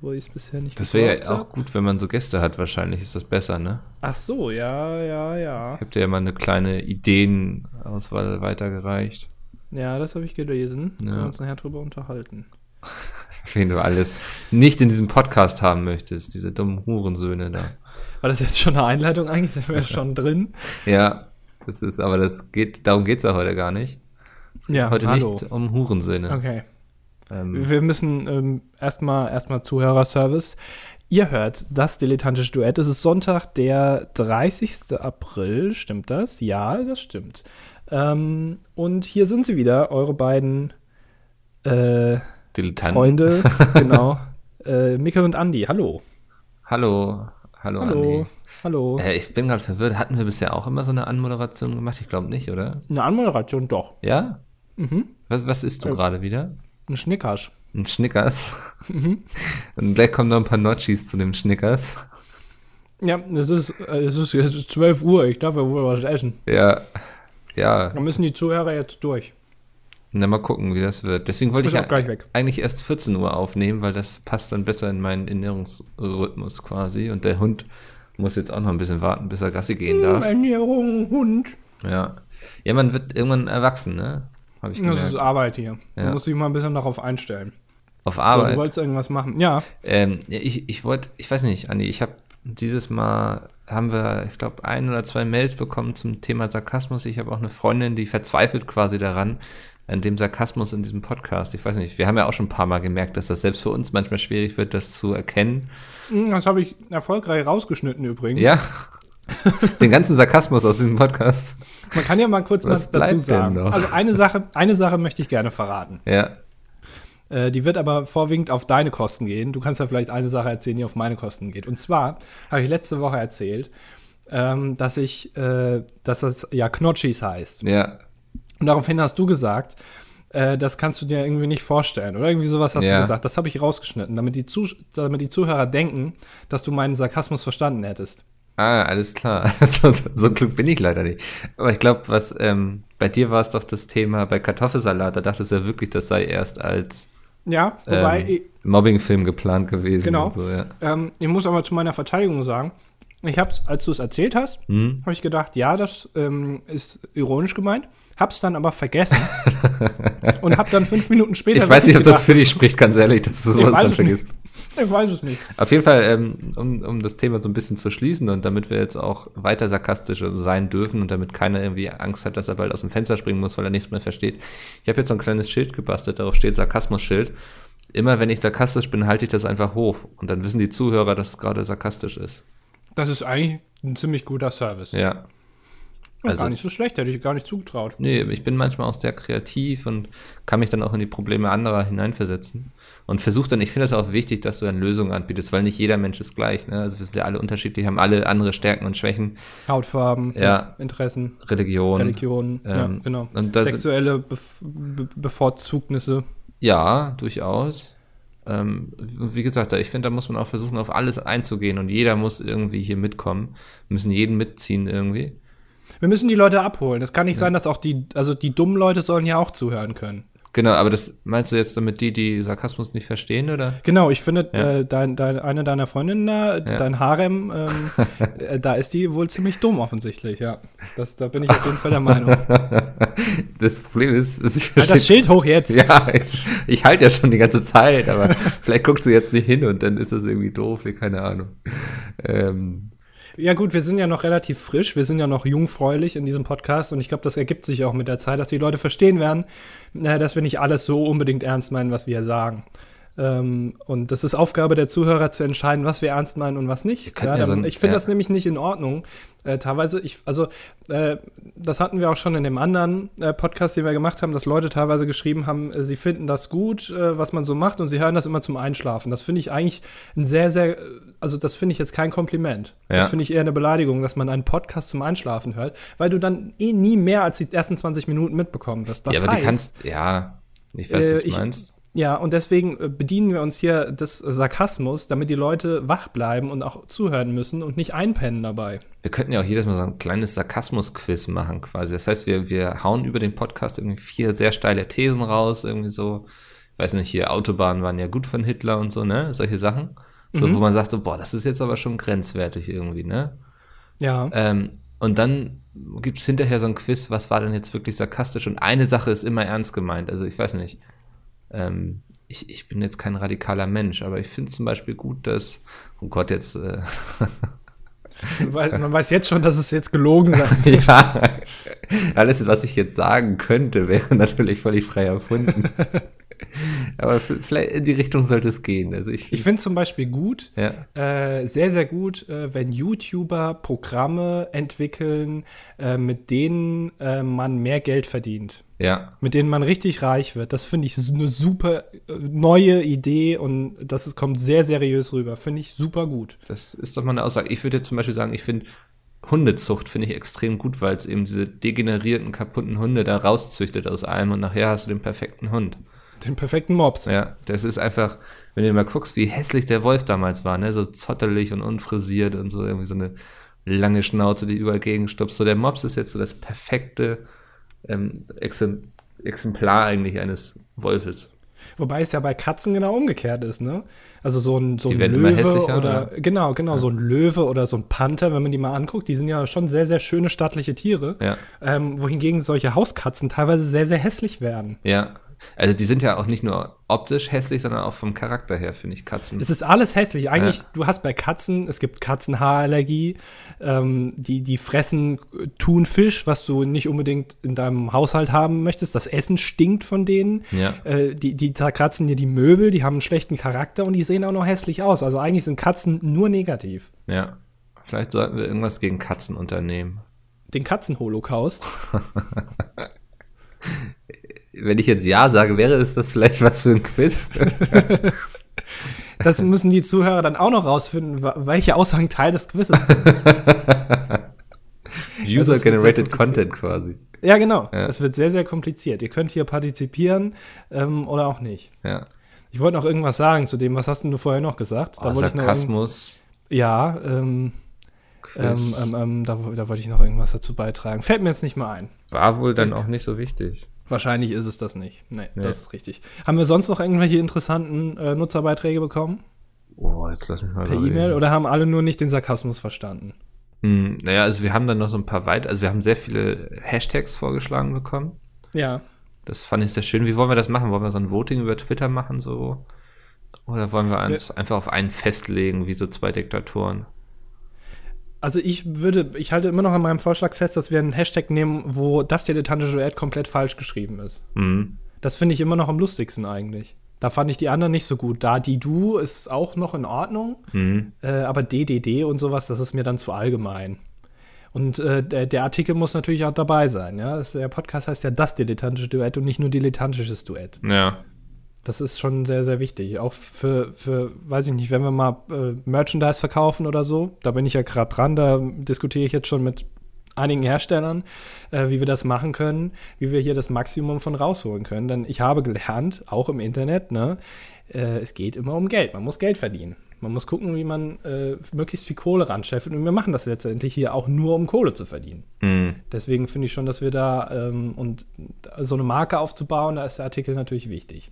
wo ich es bisher nicht Das wäre ja auch hab. gut, wenn man so Gäste hat. Wahrscheinlich ist das besser, ne? Ach so, ja, ja, ja. Ich habe dir ja mal eine kleine Ideenauswahl weitergereicht. Ja, das habe ich gelesen. Können Ja. wir uns nachher drüber unterhalten. Wen du alles nicht in diesem Podcast haben möchtest. Diese dummen Hurensöhne da. War das jetzt schon eine Einleitung? Eigentlich sind wir schon drin. Ja, das ist, aber das geht, darum geht's ja heute gar nicht. Ja, Heute hallo. nicht um Hurensöhne. Okay. Ähm, Wir müssen ähm, erstmal erstmal Zuhörerservice. Ihr hört das dilettantische Duett. Es ist Sonntag, der 30. April. Stimmt das? Ja, das stimmt. Ähm, und hier sind sie wieder, eure beiden äh. Freunde. genau. Äh, Micke und Andi. Hallo. Hallo, hallo, Hallo. Andi. Hallo. Äh, ich bin gerade verwirrt. Hatten wir bisher auch immer so eine Anmoderation gemacht? Ich glaube nicht, oder? Eine Anmoderation, doch. Ja? Mhm. Was, was isst du Äh. gerade wieder? Ein Schnickers. Ein Schnickers. Mhm. Und gleich kommen noch ein paar Notchis zu dem Schnickers. Ja, es ist, äh, es ist, es ist 12 Uhr. Ich darf ja wohl was essen. Ja, ja. Da müssen die Zuhörer jetzt durch. Na, mal gucken, wie das wird. Deswegen wollte ich ja eigentlich erst 14 Uhr aufnehmen, weil das passt dann besser in meinen Ernährungsrhythmus quasi. Und der Hund muss jetzt auch noch ein bisschen warten, bis er Gassi gehen darf. Ernährung, Hund. Ja. Ja, man wird irgendwann erwachsen, ne? Habe ich Das gemerkt. ist Arbeit hier. Du Ja. musst dich mal ein bisschen darauf einstellen. Auf So, Arbeit. du wolltest irgendwas machen. Ja. Ähm, ich ich wollte, ich weiß nicht, Andi, ich habe dieses Mal, haben wir, ich glaube, ein oder zwei Mails bekommen zum Thema Sarkasmus. Ich habe auch eine Freundin, die verzweifelt quasi daran, an dem Sarkasmus in diesem Podcast. Ich weiß nicht, wir haben ja auch schon ein paar Mal gemerkt, dass das selbst für uns manchmal schwierig wird, das zu erkennen. Hm, Das habe ich erfolgreich rausgeschnitten übrigens. Ja, den ganzen Sarkasmus aus diesem Podcast. Man kann ja mal kurz Was dazu sagen. Also eine Sache, eine Sache möchte ich gerne verraten. Ja, Äh, die wird aber vorwiegend auf deine Kosten gehen. Du kannst ja vielleicht eine Sache erzählen, die auf meine Kosten geht. Und zwar habe ich letzte Woche erzählt, ähm, dass ich, äh, dass das ja Knotschis heißt. ja, Und daraufhin hast du gesagt, äh, das kannst du dir irgendwie nicht vorstellen. Oder irgendwie sowas hast Ja. du gesagt. Das habe ich rausgeschnitten, damit die, Zus damit die Zuhörer denken, dass du meinen Sarkasmus verstanden hättest. Ah, alles klar. So, so klug bin ich leider nicht. Aber ich glaube, was ähm, bei dir war es doch das Thema bei Kartoffelsalat. Da dachtest du ja wirklich, das sei erst als Ja, wobei, ähm, Mobbingfilm geplant gewesen. Genau. So, ja. ähm, ich muss aber zu meiner Verteidigung sagen, ich hab's, als du es erzählt hast, Hm? habe ich gedacht, ja, das ähm, ist ironisch gemeint, hab's dann aber vergessen und hab dann fünf Minuten später Ich weiß nicht, ob das gedacht, für dich spricht, ganz ehrlich, dass du sowas dann nicht. Ich weiß es nicht. Auf jeden Fall, ähm, um, um das Thema so ein bisschen zu schließen und damit wir jetzt auch weiter sarkastisch sein dürfen und damit keiner irgendwie Angst hat, dass er bald aus dem Fenster springen muss, weil er nichts mehr versteht. Ich habe jetzt so ein kleines Schild gebastelt, darauf steht Sarkasmus-Schild. Immer wenn ich sarkastisch bin, halte ich das einfach hoch und dann wissen die Zuhörer, dass es gerade sarkastisch ist. Das ist eigentlich ein ziemlich guter Service. Ja. Ja, also- gar nicht so schlecht, hätte ich gar nicht zugetraut. Nee, ich bin manchmal auch sehr kreativ und kann mich dann auch in die Probleme anderer hineinversetzen. Und versuche dann, ich finde es auch wichtig, dass du dann Lösungen anbietest, weil nicht jeder Mensch ist gleich. Ne? Also wir sind ja alle unterschiedlich, haben alle andere Stärken und Schwächen. Hautfarben, Ja. Interessen, Religion. Religionen, ja, ähm, genau. und das- Sexuelle Bef Be Bevorzugnisse. Ja, durchaus. Ähm, wie gesagt, ich finde, da muss man auch versuchen, auf alles einzugehen und jeder muss irgendwie hier mitkommen. Wir müssen jeden mitziehen irgendwie. Wir müssen die Leute abholen. Es kann nicht sein, dass auch die, also die dummen Leute sollen ja auch zuhören können. Genau, aber das meinst du jetzt damit die, die Sarkasmus nicht verstehen, oder? Genau, ich finde, Ja. äh, dein, dein, eine deiner Freundinnen da, dein Harem, ähm, äh, da ist die wohl ziemlich dumm offensichtlich, ja. Das, da bin ich auf jeden Fall der Meinung. Das Problem ist, ich Halt das Schild hoch jetzt. Ja, ich, ich halte ja schon die ganze Zeit, aber vielleicht guckt sie jetzt nicht hin und dann ist das irgendwie doof, keine Ahnung. Ähm, Ja gut, wir sind ja noch relativ frisch, wir sind ja noch jungfräulich in diesem Podcast und ich glaube, das ergibt sich auch mit der Zeit, dass die Leute verstehen werden, äh, dass wir nicht alles so unbedingt ernst meinen, was wir sagen. Ähm, und das ist Aufgabe der Zuhörer zu entscheiden, was wir ernst meinen und was nicht. Ja, dann- ich finde ja. das nämlich nicht in Ordnung. Äh, teilweise, ich, also äh, das hatten wir auch schon in dem anderen äh, Podcast, den wir gemacht haben, dass Leute teilweise geschrieben haben, äh, sie finden das gut, äh, was man so macht und sie hören das immer zum Einschlafen. Das finde ich eigentlich ein sehr, sehr, äh, also das finde ich jetzt kein Kompliment. Das Ja. finde ich eher eine Beleidigung, dass man einen Podcast zum Einschlafen hört, weil du dann eh nie mehr als die ersten 20 Minuten mitbekommen wirst. Das ja, aber heißt, du kannst, ja, ich weiß, was du ich- meinst. Ja, und deswegen äh, bedienen wir uns hier des Sarkasmus, damit die Leute wach bleiben und auch zuhören müssen und nicht einpennen dabei. Wir könnten ja auch jedes Mal so ein kleines Sarkasmus-Quiz machen quasi. Das heißt, wir, wir hauen über den Podcast irgendwie vier sehr steile Thesen raus, irgendwie so. weiß nicht, hier Autobahnen waren ja gut von Hitler und so, ne? Solche Sachen. So, Mhm. wo man sagt so, boah, das ist jetzt aber schon grenzwertig irgendwie, ne? Ja. Ähm, und dann gibt's hinterher so ein Quiz, was war denn jetzt wirklich sarkastisch? Und eine Sache ist immer ernst gemeint. Also ich weiß nicht, ähm, ich, ich bin jetzt kein radikaler Mensch, aber ich finde zum Beispiel gut, dass, oh Gott, jetzt, äh, man weiß jetzt schon, dass es jetzt gelogen sein ja, alles, was ich jetzt sagen könnte, wäre natürlich völlig frei erfunden. aber vielleicht in die Richtung sollte es gehen. Also ich, Ich finde zum Beispiel gut, ja, äh, sehr, sehr gut, äh, wenn YouTuber Programme entwickeln, äh, mit denen äh, man mehr Geld verdient. Ja, Mit denen man richtig reich wird. Das finde ich eine super äh, neue Idee und das ist, kommt sehr seriös rüber. Finde ich super gut. das ist doch mal eine Aussage. Ich würde jetzt zum Beispiel sagen, ich finde Hundezucht finde ich extrem gut, weil es eben diese degenerierten, kaputten Hunde da rauszüchtet aus einem und nachher hast du den perfekten Hund. Den perfekten Mops. Ja, das ist einfach, wenn du mal guckst, wie hässlich der Wolf damals war, ne, so zottelig und unfrisiert und so irgendwie so eine lange Schnauze, die überall gegenstupst. So der Mops ist jetzt so das perfekte ähm, Exemp Exemplar eigentlich eines Wolfes. Wobei es ja bei Katzen genau umgekehrt ist, ne? Also so ein, so ein Löwe oder genau, genau, so ein Löwe oder so ein Panther, wenn man die mal anguckt, die sind ja schon sehr, sehr schöne stattliche Tiere. Ja. Ähm, wohingegen solche Hauskatzen teilweise sehr, sehr hässlich werden. Ja. Also die sind ja auch nicht nur optisch hässlich, sondern auch vom Charakter her, finde ich, Katzen. Es ist alles hässlich. Eigentlich, Ja. du hast bei Katzen, es gibt Katzenhaarallergie, ähm, die, die fressen Thunfisch, was du nicht unbedingt in deinem Haushalt haben möchtest. Das Essen stinkt von denen. Ja. Äh, die, die zerkratzen dir die Möbel, die haben einen schlechten Charakter und die sehen auch noch hässlich aus. Also eigentlich sind Katzen nur negativ. Ja. Vielleicht sollten wir irgendwas gegen Katzen unternehmen. Den Katzenholocaust. Wenn ich jetzt Ja sage, wäre es das vielleicht was für ein Quiz? Das müssen die Zuhörer dann auch noch rausfinden, welche Aussagen Teil des Quizzes sind. User-generated sehr kompliziert. Content quasi. Ja, genau. Ja. Es wird sehr, sehr kompliziert. Ihr könnt hier partizipieren ähm, oder auch nicht. Ja. Ich wollte noch irgendwas sagen zu dem, was hast du vorher noch gesagt? Oh, noch irgend- Sarkasmus. Ja, ähm, ähm, ähm, ähm, da, da wollte ich noch irgendwas dazu beitragen. Fällt mir jetzt nicht mal ein. War wohl dann auch nicht so wichtig. Wahrscheinlich ist es das nicht. Nee, Nee. das ist richtig. Haben wir sonst noch irgendwelche interessanten äh, Nutzerbeiträge bekommen? Oh, jetzt lass mich mal Per. E-Mail? Oder haben alle nur nicht den Sarkasmus verstanden? Hm, naja, also wir haben dann noch so ein paar weit, also wir haben sehr viele Hashtags vorgeschlagen bekommen. Ja. Das fand ich sehr schön. Wie wollen wir das machen? Wollen wir so ein Voting über Twitter machen so? Oder wollen wir uns einfach auf einen festlegen, wie so zwei Diktatoren? Also ich würde, ich halte immer noch an meinem Vorschlag fest, dass wir einen Hashtag nehmen, wo das dilettantische Duett komplett falsch geschrieben ist. Hm. Das finde ich immer noch am lustigsten eigentlich. Da fand ich die anderen nicht so gut. Da die Du ist auch noch in Ordnung, Hm. äh, aber DDD und sowas, das ist mir dann zu allgemein. Und äh, der, der Artikel muss natürlich auch dabei sein. Ja? Das, der Podcast heißt ja das dilettantische Duett und nicht nur dilettantisches Duett. Ja. Das ist schon sehr, sehr wichtig. Auch für, für weiß ich nicht, wenn wir mal äh, Merchandise verkaufen oder so, da bin ich ja gerade dran, da diskutiere ich jetzt schon mit einigen Herstellern, äh, wie wir das machen können, wie wir hier das Maximum von rausholen können. Denn ich habe gelernt, auch im Internet, ne, äh, es geht immer um Geld. Man muss Geld verdienen. Man muss gucken, wie man äh, möglichst viel Kohle ranscheffelt. Und wir machen das letztendlich hier auch nur, um Kohle zu verdienen. Hm. Deswegen finde ich schon, dass wir da ähm, und so eine Marke aufzubauen, da ist der Artikel natürlich wichtig.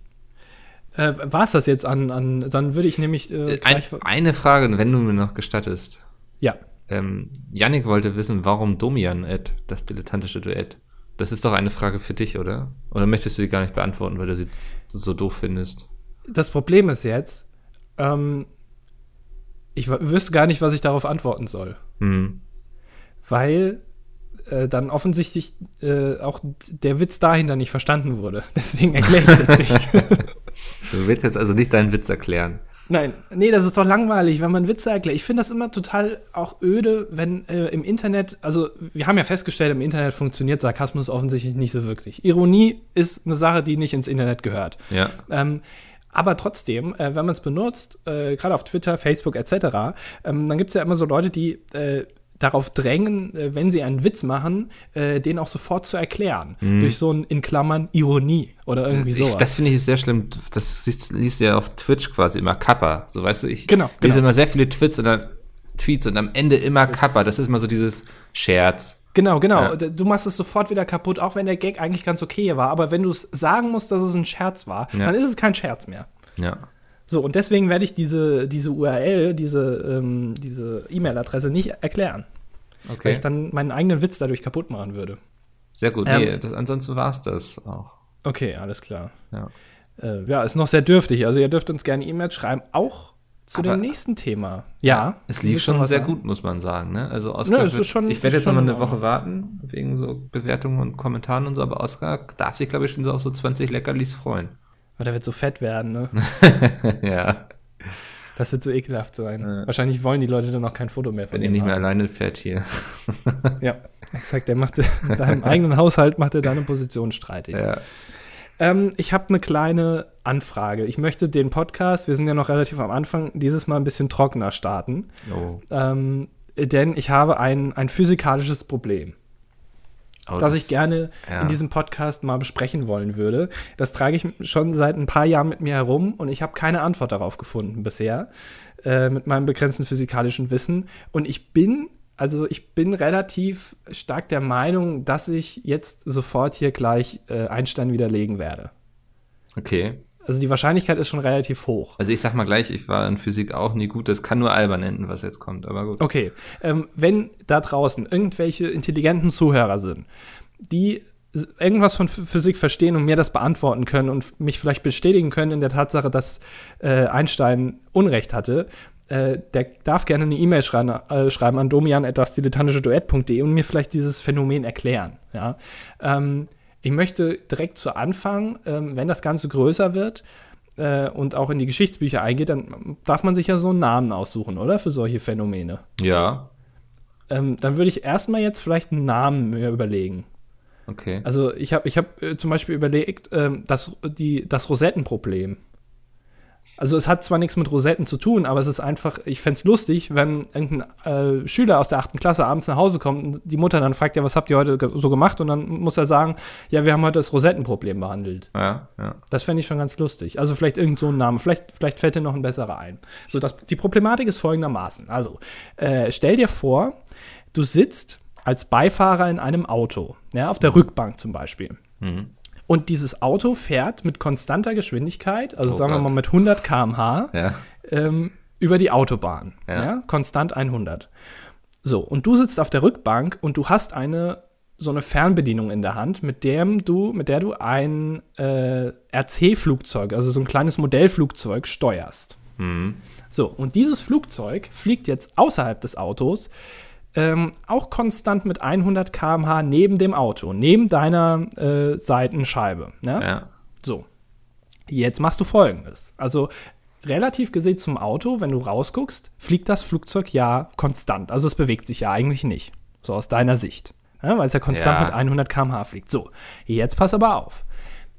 Äh, War es das jetzt an, an, dann würde ich nämlich äh, Ein, gleich, eine Frage, wenn du mir noch gestattest. ja, Ähm, Yannick wollte wissen, warum Domian Ed, das dilettantische Duett? Das ist doch eine Frage für dich, oder? Oder möchtest du die gar nicht beantworten, weil du sie so doof findest? das Problem ist jetzt, ähm, ich wüsste gar nicht, was ich darauf antworten soll, Hm. weil äh, dann offensichtlich äh, auch der Witz dahinter nicht verstanden wurde. Deswegen erkläre ich es jetzt nicht. Du willst jetzt also nicht deinen Witz erklären. Nein, nee, das ist doch langweilig, wenn man Witze erklärt. Ich finde das immer total auch öde, wenn äh, im Internet, also wir haben ja festgestellt, im Internet funktioniert Sarkasmus offensichtlich nicht so wirklich. Ironie ist eine Sache, die nicht ins Internet gehört. Ja. Ähm, aber trotzdem, äh, wenn man es benutzt, äh, gerade auf Twitter, Facebook etc., ähm, dann gibt es ja immer so Leute, die äh, darauf drängen, äh, wenn sie einen Witz machen, äh, den auch sofort zu erklären. Durch so ein in Klammern Ironie oder irgendwie Ich, sowas. das finde ich sehr schlimm. Das liest du ja auf Twitch quasi immer Kappa. So weißt du, ich Genau, lese genau. immer sehr viele Tweets und, dann, Tweets und am Ende immer Kappa. Das ist immer so dieses Scherz, Genau, genau. Ja. Du machst es sofort wieder kaputt, auch wenn der Gag eigentlich ganz okay war. Aber wenn du es sagen musst, dass es ein Scherz war, Ja. dann ist es kein Scherz mehr. Ja. So, und deswegen werde ich diese, diese URL, diese ähm, diese E-Mail-Adresse nicht erklären. Weil Okay. ich dann meinen eigenen Witz dadurch kaputt machen würde. Sehr gut. Ähm, nee, das, ansonsten war es das auch. Okay, alles klar. Ja. Äh, ja, ist noch sehr dürftig. Also ihr dürft uns gerne E-Mails schreiben, auch zu Aber- dem nächsten Thema. Ja. Es lief schon sehr sagen? gut, muss man sagen. Ne? Also Oscar, wird- ist schon- ich werde jetzt noch mal schon eine in Woche warten, wegen so Bewertungen und Kommentaren und so, aber Oscar darf sich, glaube ich, schon so auf so 20 Leckerlis freuen. Aber der wird so fett werden, ne? ja, Das wird so ekelhaft sein. Ja. Wahrscheinlich wollen die Leute dann auch kein Foto mehr von wenn ihm nicht mehr haben. alleine fährt hier. Ja, exakt. Der macht in deinem eigenen Haushalt macht er deine Position streitig. ja. Ähm, ich habe eine kleine Anfrage. Ich möchte den Podcast, wir sind ja noch relativ am Anfang, dieses Mal ein bisschen trockener starten. Oh. Ähm, denn ich habe ein, ein physikalisches Problem, Aber das ich gerne ja. in diesem Podcast mal besprechen wollen würde. Das trage ich schon seit ein paar Jahren mit mir herum und ich habe keine Antwort darauf gefunden bisher äh, mit meinem begrenzten physikalischen Wissen. Und ich bin, also ich bin relativ stark der Meinung, dass ich jetzt sofort hier gleich äh, Einstein widerlegen werde. Okay. Also die Wahrscheinlichkeit ist schon relativ hoch. Also ich sag mal gleich, ich war in Physik auch nie gut. Das kann nur albern enden, was jetzt kommt, aber gut. Okay, ähm, wenn da draußen irgendwelche intelligenten Zuhörer sind, die irgendwas von Ph- Physik verstehen und mir das beantworten können und mich vielleicht bestätigen können in der Tatsache, dass äh, Einstein Unrecht hatte, äh, der darf gerne eine E-Mail schreiben, äh, schreiben an domian.dasdilettantische-duett.de und mir vielleicht dieses Phänomen erklären. Ja? Ähm, ich möchte direkt zu Anfang, ähm, wenn das Ganze größer wird, äh, und auch in die Geschichtsbücher eingeht, dann darf man sich ja so einen Namen aussuchen, oder? Für solche Phänomene. Ja, Ähm, dann würde ich erstmal jetzt vielleicht einen Namen mir überlegen. okay. Also ich habe ich hab, äh, zum Beispiel überlegt, ähm, das, die, das Rosettenproblem. Also es hat zwar nichts mit Rosetten zu tun, aber es ist einfach, ich fände es lustig, wenn irgendein äh, Schüler aus der achten Klasse abends nach Hause kommt und die Mutter dann fragt, ja, was habt ihr heute so gemacht? Und dann muss er sagen, ja, wir haben heute das Rosettenproblem behandelt. Ja, ja. Das fände ich schon ganz lustig. Also vielleicht irgend so ein Name. Vielleicht, vielleicht fällt dir noch ein besserer ein. So, das, die Problematik ist folgendermaßen. Also, äh, stell dir vor, du sitzt als Beifahrer in einem Auto, ja, auf der Rückbank zum Beispiel. Mhm. Und dieses Auto fährt mit konstanter Geschwindigkeit, also Oh sagen wir Gott. mal mit 100 km/h, Ja, ähm, über die Autobahn. Ja. Ja. konstant 100. So, und du sitzt auf der Rückbank und du hast eine so eine Fernbedienung in der Hand, mit dem du, mit der du ein äh, RC-Flugzeug, also so ein kleines Modellflugzeug, steuerst. mhm. So, und dieses Flugzeug fliegt jetzt außerhalb des Autos, ähm, auch konstant mit 100 km/h neben dem Auto, neben deiner äh, Seitenscheibe. Ne? ja. So, jetzt machst du folgendes. Also relativ gesehen zum Auto, wenn du rausguckst, fliegt das Flugzeug ja konstant. Also es bewegt sich ja eigentlich nicht. So aus deiner Sicht. Ja, weil es ja konstant Ja. mit 100 km/h fliegt. So, jetzt pass aber auf.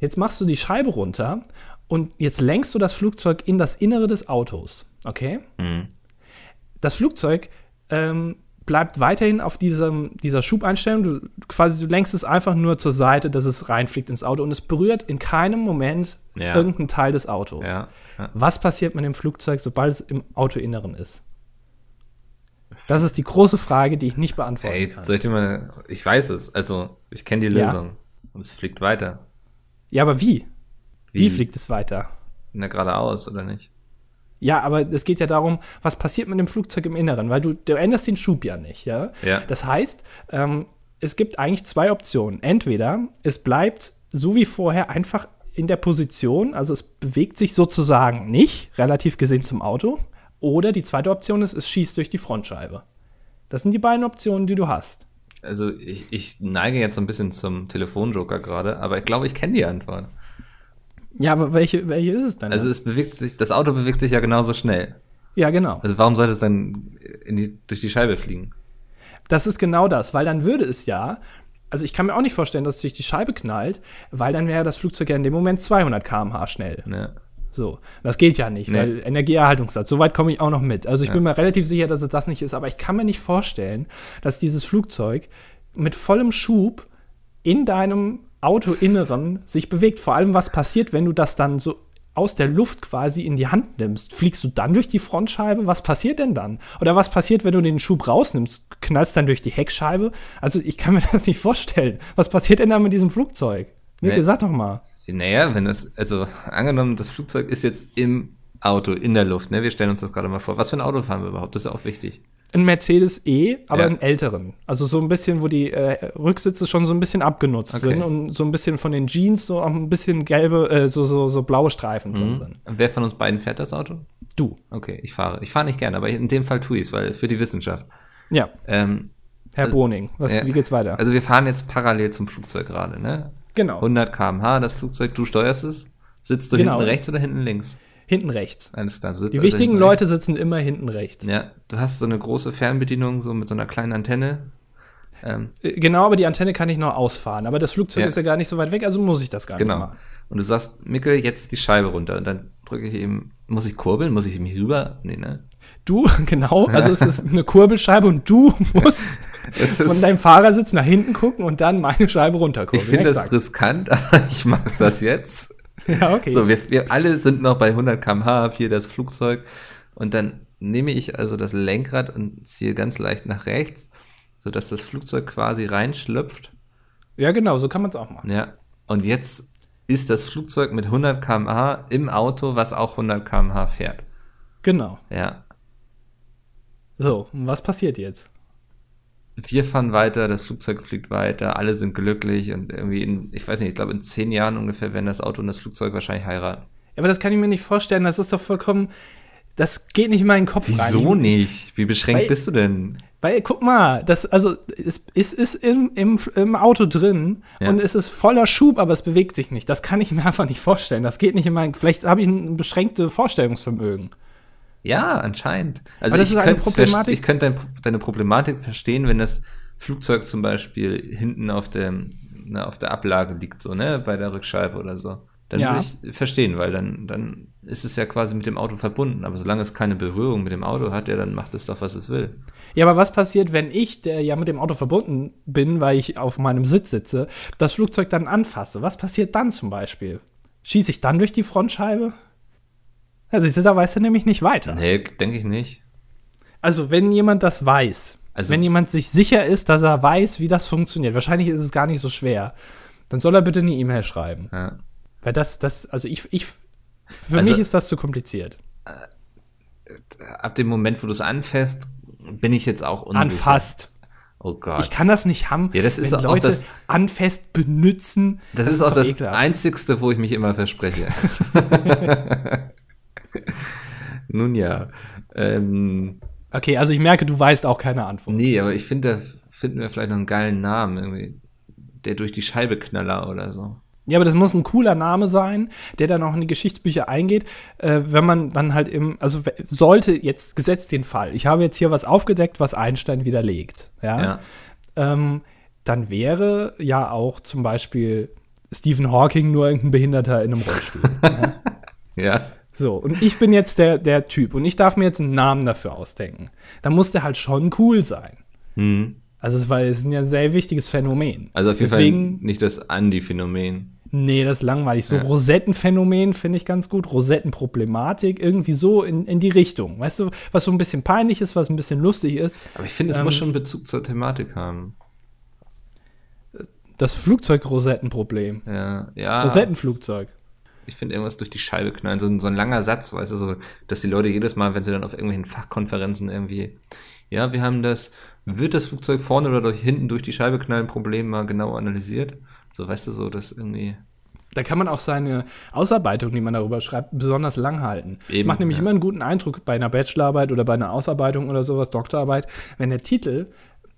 Jetzt machst du die Scheibe runter und jetzt lenkst du das Flugzeug in das Innere des Autos. Okay? Mhm. das Flugzeug ähm, bleibt weiterhin auf diesem, dieser Schubeinstellung. Du, quasi, du lenkst es einfach nur zur Seite, dass es reinfliegt ins Auto und es berührt in keinem Moment Ja. irgendeinen Teil des Autos. Ja, ja. Was passiert mit dem Flugzeug, sobald es im Autoinneren ist? Das ist die große Frage, die ich nicht beantworten Ey, kann. soll ich dir mal. Ich weiß es. Also, ich kenne die. Lösung. Und es fliegt weiter. Ja, aber wie? wie? fliegt es weiter? Na, geradeaus, oder nicht? Ja, aber es geht ja darum, was passiert mit dem Flugzeug im Inneren, weil du, du änderst den Schub ja nicht, ja? Ja. Das heißt, ähm, es gibt eigentlich zwei Optionen. Entweder es bleibt so wie vorher einfach in der Position, also es bewegt sich sozusagen nicht, relativ gesehen zum Auto, oder die zweite Option ist, es schießt durch die Frontscheibe. Das sind die beiden Optionen, die du hast. Also, ich, ich neige jetzt so ein bisschen zum Telefonjoker gerade, aber ich glaube, ich kenne die Antwort. Ja, aber welche, welche ist es denn? Also, es bewegt sich, das Auto bewegt sich ja genauso schnell. ja, genau. Also, warum sollte es dann die, durch die Scheibe fliegen? Das ist genau das, weil dann würde es ja, also ich kann mir auch nicht vorstellen, dass es durch die Scheibe knallt, weil dann wäre das Flugzeug ja in dem Moment 200 km/h schnell. Ne? So, das geht ja nicht, Nee. weil Energieerhaltungssatz, soweit komme ich auch noch mit. Also ich Ja. bin mir relativ sicher, dass es das nicht ist, aber ich kann mir nicht vorstellen, dass dieses Flugzeug mit vollem Schub in deinem Autoinneren sich bewegt. Vor allem, was passiert, wenn du das dann so aus der Luft quasi in die Hand nimmst, fliegst du dann durch die Frontscheibe? Was passiert denn dann? Oder was passiert, wenn du den Schub rausnimmst? Knallst dann durch die Heckscheibe? Also ich kann mir das nicht vorstellen. Was passiert denn da mit diesem Flugzeug? Mir Nee. sag doch mal. Naja, wenn das, also angenommen, das Flugzeug ist jetzt im Auto, in der Luft, ne? Wir stellen uns das gerade mal vor. Was für ein Auto fahren wir überhaupt? Das ist auch wichtig. Ein Mercedes E, aber Ja. einen älteren. Also so ein bisschen, wo die äh, Rücksitze schon so ein bisschen abgenutzt Okay. sind und so ein bisschen von den Jeans so auch ein bisschen gelbe, äh, so, so, so blaue Streifen Mhm. drin sind. Und wer von uns beiden fährt das Auto? Du. Okay, ich fahre. Ich fahre nicht gerne, aber in dem Fall tue ich es, weil für die Wissenschaft. Ja, Ähm, Herr Also- Boning. Was, ja. Wie geht's weiter? also wir fahren jetzt parallel zum Flugzeug gerade, ne? genau. 100 km/h, das Flugzeug, du steuerst es. Sitzt du Genau. hinten rechts oder hinten links? Hinten rechts. Alles klar. Die also wichtigen hinten Leute sitzen immer hinten rechts. Ja, du hast so eine große Fernbedienung, so mit so einer kleinen Antenne. Ähm, Äh, Genau, aber die Antenne kann ich noch ausfahren. Aber das Flugzeug Ja. ist ja gar nicht so weit weg, also muss ich das gar genau. nicht machen. Und du sagst, Mickel, jetzt die Scheibe runter. Und dann drücke ich eben, muss ich kurbeln? Muss ich hier rüber? Nee, ne? Du, genau, also es ist eine Kurbelscheibe und du musst von deinem Fahrersitz nach hinten gucken und dann meine Scheibe ich runterkurbeln. finde das riskant, aber ich mache das jetzt. Ja, okay. So, wir, wir alle sind noch bei 100 km/h, hier das Flugzeug. Und dann nehme ich also das Lenkrad und ziehe ganz leicht nach rechts, sodass das Flugzeug quasi reinschlüpft. ja, genau, so kann man es auch machen. Ja. Und jetzt ist das Flugzeug mit 100 km/h im Auto, was auch 100 km/h fährt. Genau. Ja. So, was passiert jetzt? Wir fahren weiter, das Flugzeug fliegt weiter, alle sind glücklich und irgendwie in, ich weiß nicht, ich glaube in zehn Jahren ungefähr werden das Auto und das Flugzeug wahrscheinlich heiraten. Aber das kann ich mir nicht vorstellen, das ist doch vollkommen, das geht nicht in meinen Kopf rein. Wieso Ich- nicht? Wie beschränkt Weil- bist du denn? Weil, guck mal, das, also, es, es ist im, im, im Auto drin Ja. und es ist voller Schub, aber es bewegt sich nicht. Das kann ich mir einfach nicht vorstellen. Das geht nicht in meinen, vielleicht habe ich ein beschränktes Vorstellungsvermögen. Ja, anscheinend. Also ich könnte Problematik- ich könnte dein, deine Problematik verstehen, wenn das Flugzeug zum Beispiel hinten auf der, na, auf der Ablage liegt, so, ne, bei der Rückscheibe oder so. Dann Ja. würde ich verstehen, weil dann, dann ist es ja quasi mit dem Auto verbunden. Aber solange es keine Berührung mit dem Auto hat, ja, dann macht es doch, was es will. Ja, aber was passiert, wenn ich, der ja mit dem Auto verbunden bin, weil ich auf meinem Sitz sitze, das Flugzeug dann anfasse? Was passiert dann zum Beispiel? Schieße ich dann durch die Frontscheibe? Ja, siehst du, da weißt du nämlich nicht weiter. Nee, denke ich nicht. Also, wenn jemand das weiß, Also- wenn jemand sich sicher ist, dass er weiß, wie das funktioniert, wahrscheinlich ist es gar nicht so schwer, dann soll er bitte eine E-Mail schreiben. Ja. Weil das, das, also ich, ich, für Also- mich ist das zu kompliziert. Ab dem Moment, wo du es anfasst, bin ich jetzt auch unsicher. Anfasst. Oh Gott. Ich kann das nicht haben, Ja, das ist wenn auch Leute das- anfest benutzen. Das, ist auch doch das ekelhaft. Einzigste, wo ich mich immer verspreche. Nun ja. Ähm, Okay, also ich merke, du weißt auch keine Antwort. nee, aber ich finde, da finden wir vielleicht noch einen geilen Namen. Irgendwie. Der durch die Scheibe Knaller oder so. Ja, aber das muss ein cooler Name sein, der dann auch in die Geschichtsbücher eingeht, äh, wenn man dann halt im, also sollte jetzt gesetzt den Fall, ich habe jetzt hier was aufgedeckt, was Einstein widerlegt, ja, Ja. Ähm, dann wäre ja auch zum Beispiel Stephen Hawking nur irgendein Behinderter in einem Rollstuhl. ja. Ja. So, und ich bin jetzt der, der Typ und ich darf mir jetzt einen Namen dafür ausdenken. Dann muss der halt schon cool sein. Hm. Also es, war, es ist ja ein sehr wichtiges Phänomen. Also auf jeden Deswegen, Fall nicht das Andi-Phänomen. Nee, das ist langweilig. So Ja. Rosettenphänomen finde ich ganz gut. Rosettenproblematik, irgendwie so in, in die Richtung. Weißt du, was so ein bisschen peinlich ist, was ein bisschen lustig ist. Aber ich finde, es Ähm, muss schon Bezug zur Thematik haben. Das Flugzeug-Rosettenproblem. Ja, ja. Rosettenflugzeug. Ich finde irgendwas durch die Scheibe knallen. So, ein- so ein langer Satz, weißt du, so, dass die Leute jedes Mal, wenn sie dann auf irgendwelchen Fachkonferenzen irgendwie, ja, wir haben das, wird das Flugzeug vorne oder durch, hinten durch die Scheibe knallen, Problem mal genau analysiert. So, weißt du, so, das irgendwie. Da kann man auch seine Ausarbeitung, die man darüber schreibt, besonders lang halten. Eben, macht nämlich ja. immer einen guten Eindruck bei einer Bachelorarbeit oder bei einer Ausarbeitung oder sowas, Doktorarbeit, wenn der Titel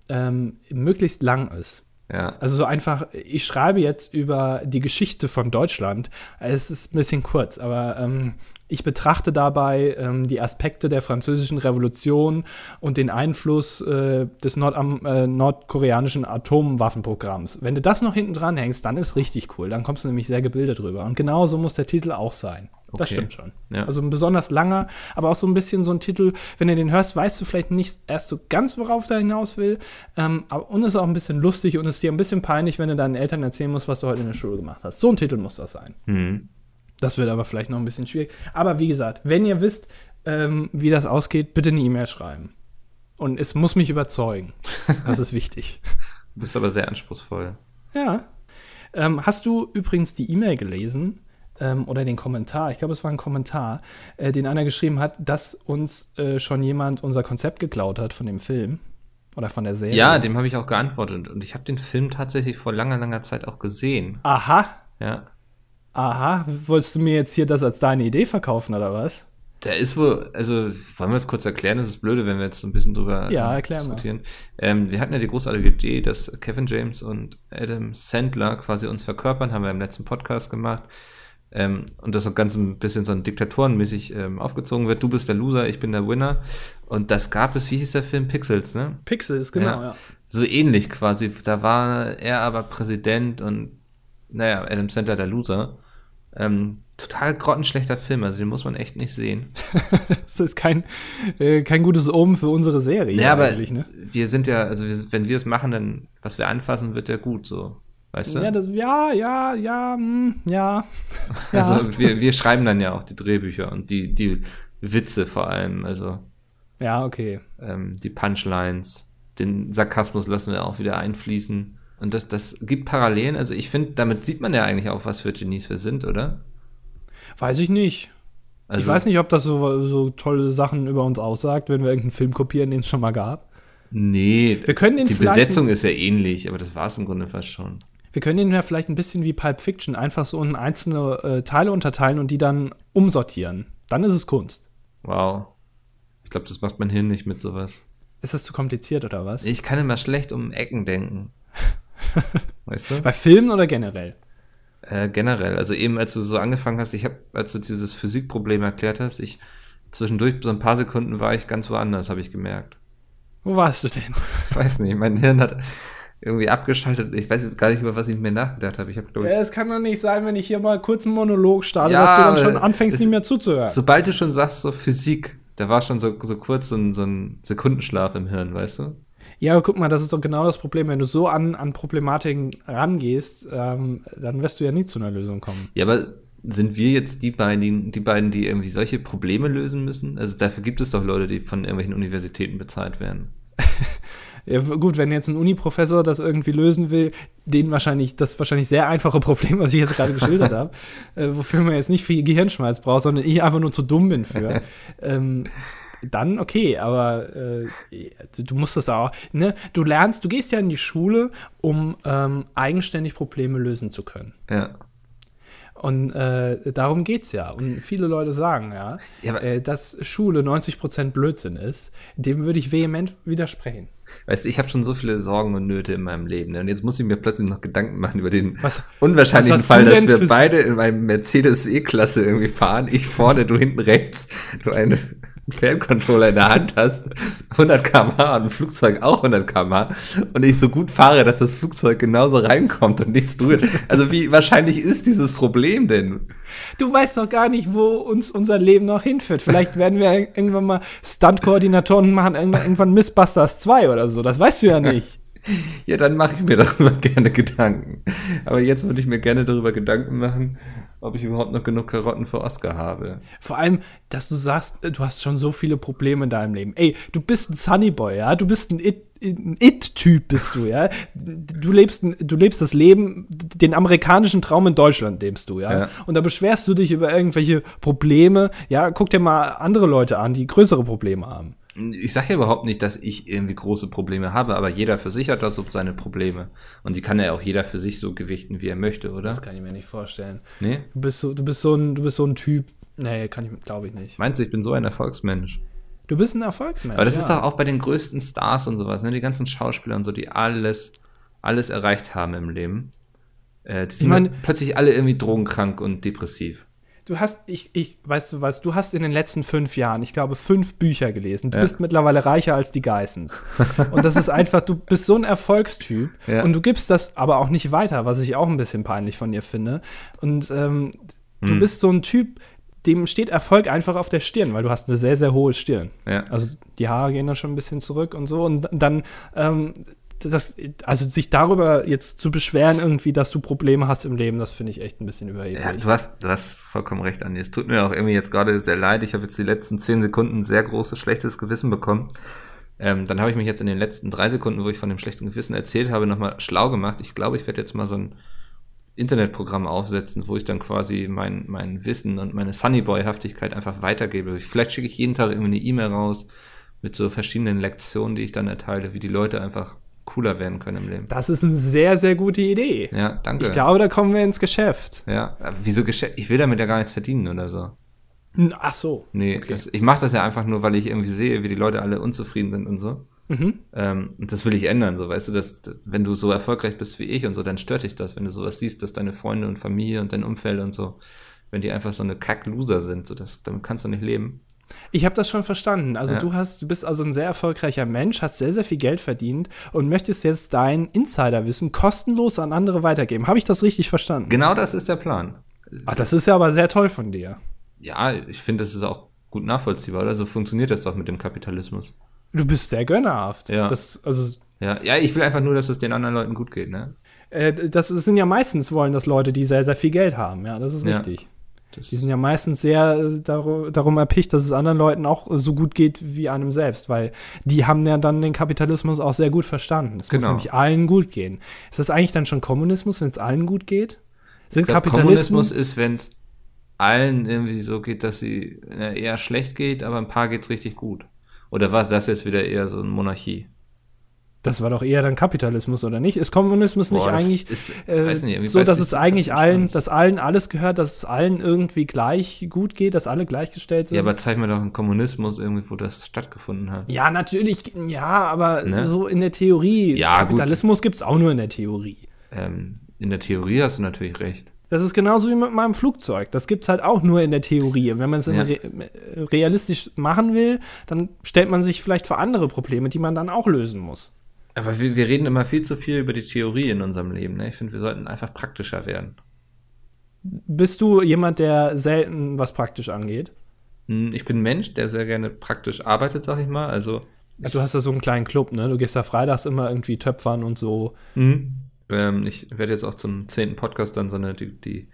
ähm, möglichst lang ist. Ja, Also so einfach, ich schreibe jetzt über die Geschichte von Deutschland. Es ist ein bisschen kurz, aber ähm, ich betrachte dabei ähm, die Aspekte der französischen Revolution und den Einfluss äh, des Nordam äh, nordkoreanischen Atomwaffenprogramms. Wenn du das noch hinten dran hängst, dann ist richtig cool. Dann kommst du nämlich sehr gebildet drüber. Und genau so muss der Titel auch sein. Das Okay. stimmt schon. Ja. Also ein besonders langer, aber auch so ein bisschen so ein Titel, wenn du den hörst, weißt du vielleicht nicht erst so ganz, worauf der hinaus will. Ähm, aber, und es ist auch ein bisschen lustig und es ist dir ein bisschen peinlich, wenn du deinen Eltern erzählen musst, was du heute in der Schule gemacht hast. So ein Titel muss das sein. hm. Das wird aber vielleicht noch ein bisschen schwierig. Aber wie gesagt, wenn ihr wisst, ähm, wie das ausgeht, bitte eine E-Mail schreiben. Und es muss mich überzeugen. Das ist wichtig. Du bist aber sehr anspruchsvoll. Ja. Ähm, hast du übrigens die E-Mail gelesen ähm, oder den Kommentar? Ich glaube, es war ein Kommentar, äh, den einer geschrieben hat, dass uns äh, schon jemand unser Konzept geklaut hat von dem Film oder von der Serie. Ja, dem habe ich auch geantwortet. Und ich habe den Film tatsächlich vor langer, langer Zeit auch gesehen. Aha. Ja. Aha. Wolltest du mir jetzt hier das als deine Idee verkaufen oder was? Der ist wohl, also wollen wir es kurz erklären? Das ist blöde, wenn wir jetzt so ein bisschen drüber Ja, äh, erklär mal. diskutieren. Ähm, wir hatten ja die großartige Idee, dass Kevin James und Adam Sandler quasi uns verkörpern, haben wir im letzten Podcast gemacht. Ähm, und das Ganze ein bisschen so ein diktatorenmäßig ähm, aufgezogen wird. Du bist der Loser, ich bin der Winner. Und das gab es, wie hieß der Film? Pixels, ne? Pixels, genau, Ja. ja. So ähnlich quasi. Da war er aber Präsident und, naja, Adam Sandler der Loser. Ähm, total grottenschlechter Film, also den muss man echt nicht sehen. Das ist kein, äh, kein gutes Omen für unsere Serie Ja, aber ne? wir sind ja, also wir, wenn wir es machen, dann, was wir anfassen, wird ja gut, so. Weißt du? Ja, das, ja, ja, ja, hm, ja. ja. Also wir, wir schreiben dann ja auch die Drehbücher und die, die Witze vor allem, also ja, okay. ähm, die Punchlines, den Sarkasmus lassen wir auch wieder einfließen. Und das, das gibt Parallelen, also ich finde, damit sieht man ja eigentlich auch, was für Genies wir sind, oder? Weiß ich nicht. Also, ich weiß nicht, ob das so, so tolle Sachen über uns aussagt, wenn wir irgendeinen Film kopieren, den es schon mal gab. Nee, Wir können den die Besetzung ist ja ähnlich, aber das war es im Grunde fast schon. Wir können den ja vielleicht ein bisschen wie Pulp Fiction einfach so in einzelne äh, Teile unterteilen und die dann umsortieren. Dann ist es Kunst. Wow. Ich glaube, das macht mein Hirn nicht mit sowas. Ist das zu kompliziert oder was? Ich kann immer schlecht um Ecken denken. weißt du? Bei Filmen oder generell? Äh, generell. Also eben, als du so angefangen hast, ich habe, als du dieses Physikproblem erklärt hast, ich zwischendurch so ein paar Sekunden war ich ganz woanders, habe ich gemerkt. Wo warst du denn? Ich weiß nicht, mein Hirn hat irgendwie abgeschaltet. Ich weiß gar nicht, über was ich mehr nachgedacht habe. Ich habe, glaube ich, Ja, es kann doch nicht sein, wenn ich hier mal kurz einen Monolog starte, Ja, dass du dann schon anfängst, nicht mehr zuzuhören. sobald du schon sagst, so Physik, da war schon so, so kurz so ein, so ein Sekundenschlaf im Hirn, weißt du? Ja, aber guck mal, das ist doch genau das Problem. Wenn du so an, an Problematiken rangehst, ähm, dann wirst du ja nie zu einer Lösung kommen. Ja, aber sind wir jetzt die beiden, die, die beiden, die irgendwie solche Probleme lösen müssen? Also dafür gibt es doch Leute, die von irgendwelchen Universitäten bezahlt werden. Ja, gut, wenn jetzt ein Uni-Professor das irgendwie lösen will, den wahrscheinlich, das wahrscheinlich sehr einfache Problem, was ich jetzt gerade geschildert habe, äh, wofür man jetzt nicht viel Gehirnschmalz braucht, sondern ich einfach nur zu dumm bin für, ähm, dann okay, aber äh, du, du musst das auch, ne? Du lernst, du gehst ja in die Schule, um ähm, eigenständig Probleme lösen zu können. Ja. Und äh, darum geht's ja. Und viele Leute sagen ja, Ja, äh, dass Schule 90% Blödsinn ist. Dem würde ich vehement widersprechen. Weißt du, ich habe schon so viele Sorgen und Nöte in meinem Leben. Ne? Und jetzt muss ich mir plötzlich noch Gedanken machen über den Was- unwahrscheinlichen was Fall, dass wir beide in meinem Mercedes E-Klasse irgendwie fahren. Ich vorne, du hinten rechts, du einen Ferncontroller in der Hand hast, 100 km/h und ein Flugzeug auch 100 km/h und ich so gut fahre, dass das Flugzeug genauso reinkommt und nichts berührt. Also wie wahrscheinlich ist dieses Problem denn? Du weißt doch gar nicht, wo uns unser Leben noch hinführt. Vielleicht werden wir ir- irgendwann mal Stunt-Koordinatoren machen irgendwann, Mythbusters 2 oder so. Das weißt du ja nicht. Ja, dann mache ich mir darüber gerne Gedanken. Aber jetzt würde ich mir gerne darüber Gedanken machen, ob ich überhaupt noch genug Karotten für Oscar habe. Vor allem, dass du sagst, äh, du hast schon so viele Probleme in deinem Leben. Ey, du bist ein Sunnyboy, ja? Du bist ein It- ein It-Typ, bist du, ja? Du lebst, du lebst das Leben, den amerikanischen Traum in Deutschland lebst du, ja? Ja. Und da beschwerst du dich über irgendwelche Probleme. Ja, guck dir mal andere Leute an, die größere Probleme haben. Ich sage ja überhaupt nicht, dass ich irgendwie große Probleme habe, aber jeder für sich hat da so seine Probleme. Und die kann ja auch jeder für sich so gewichten, wie er möchte, oder? Das kann ich mir nicht vorstellen. Nee? Du bist so, du bist so ein, du bist so ein Typ. Nee, kann ich, glaube ich nicht. Meinst du, ich bin so ein Erfolgsmensch? Du bist ein Erfolgsmensch. Aber das ja. ist doch auch bei den größten Stars und sowas, ne? Die ganzen Schauspieler und so, die alles, alles erreicht haben im Leben. Äh, die sind meine- dann plötzlich alle irgendwie drogenkrank und depressiv. Du hast, ich, ich, weißt du was, du hast in den letzten fünf Jahren, ich glaube, fünf Bücher gelesen. Du Ja. bist mittlerweile reicher als die Geissens. und das ist einfach, du bist so ein Erfolgstyp Ja. und du gibst das aber auch nicht weiter, was ich auch ein bisschen peinlich von dir finde. Und ähm, du Hm. bist so ein Typ, dem steht Erfolg einfach auf der Stirn, weil du hast eine sehr, sehr hohe Stirn. Ja. Also die Haare gehen da schon ein bisschen zurück und so. Und dann ähm, das, also sich darüber jetzt zu beschweren irgendwie, dass du Probleme hast im Leben, das finde ich echt ein bisschen überheblich. Ja, du hast, du hast vollkommen recht, Andi. Es tut mir auch irgendwie jetzt gerade sehr leid. Ich habe jetzt die letzten zehn Sekunden sehr großes, schlechtes Gewissen bekommen. Ähm, dann habe ich mich jetzt in den letzten drei Sekunden, wo ich von dem schlechten Gewissen erzählt habe, nochmal schlau gemacht. Ich glaube, ich werde jetzt mal so ein Internetprogramm aufsetzen, wo ich dann quasi mein, mein Wissen und meine Sunnyboy-Haftigkeit einfach weitergebe. Vielleicht schicke ich jeden Tag irgendwie eine E-Mail raus mit so verschiedenen Lektionen, die ich dann erteile, wie die Leute einfach cooler werden können im Leben. Das ist eine sehr, sehr gute Idee. Ja, danke. Ich glaube, da kommen wir ins Geschäft. Ja, aber wieso Geschäft? Ich will damit ja gar nichts verdienen oder so. Ach so. Nee, Okay. das, ich mache das ja einfach nur, weil ich irgendwie sehe, wie die Leute alle unzufrieden sind und so. Mhm. Ähm, und das will ich ändern, so weißt du, dass wenn du so erfolgreich bist wie ich und so, dann stört dich das, wenn du sowas siehst, dass deine Freunde und Familie und dein Umfeld und so, wenn die einfach so eine Kack-Loser sind, so das, damit kannst du nicht leben. Ich habe das schon verstanden. Also Ja. du hast, du bist also ein sehr erfolgreicher Mensch, hast sehr, sehr viel Geld verdient und möchtest jetzt dein Insiderwissen kostenlos an andere weitergeben. Habe ich das richtig verstanden? Genau das ist der Plan. Ach, das ist ja aber sehr toll von dir. Ja, ich finde, das ist auch gut nachvollziehbar, oder? So funktioniert das doch mit dem Kapitalismus. Du bist sehr gönnerhaft. Ja. Das, also, Ja, ja, ich will einfach nur, dass es den anderen Leuten gut geht, ne? äh, das sind ja meistens wollen das Leute, die sehr, sehr viel Geld haben. Ja, das ist Ja. richtig. Das, Die sind ja meistens sehr äh, darum, darum erpicht, dass es anderen Leuten auch äh, so gut geht wie einem selbst, weil die haben ja dann den Kapitalismus auch sehr gut verstanden. Es muss Genau. nämlich allen gut gehen. Ist das eigentlich dann schon Kommunismus, wenn es allen gut geht? Sind glaub, Kapitalismus Kommunismus ist, wenn es allen irgendwie so geht, dass sie äh, eher schlecht geht, aber ein paar geht's richtig gut. Oder war das jetzt wieder eher so eine Monarchie? Das war doch eher dann Kapitalismus, oder nicht? Ist Kommunismus nicht Boah, das eigentlich ist, äh, nicht, so, dass es nicht, eigentlich allen, dass allen alles gehört, dass es allen irgendwie gleich gut geht, dass alle gleichgestellt sind? Ja, aber zeig mir doch einen Kommunismus irgendwie, wo das stattgefunden hat. Ja, natürlich, ja, aber Ne? so in der Theorie. Ja. Kapitalismus gibt es auch nur in der Theorie. Ähm, in der Theorie hast du natürlich recht. Das ist genauso wie mit meinem Flugzeug. Das gibt es halt auch nur in der Theorie. Und wenn man es Ja. re realistisch machen will, dann stellt man sich vielleicht vor andere Probleme, die man dann auch lösen muss. Aber wir, wir reden immer viel zu viel über die Theorie in unserem Leben. Ne? Ich finde, wir sollten einfach praktischer werden. Bist du jemand, der selten was praktisch angeht? Hm, Ich bin ein Mensch, der sehr gerne praktisch arbeitet, sag ich mal. Also Ja, Du hast ja so einen kleinen Club, ne? Du gehst da freitags immer irgendwie töpfern und so. Ähm, ich werde jetzt auch zum zehnten Podcast dann so eine, die, die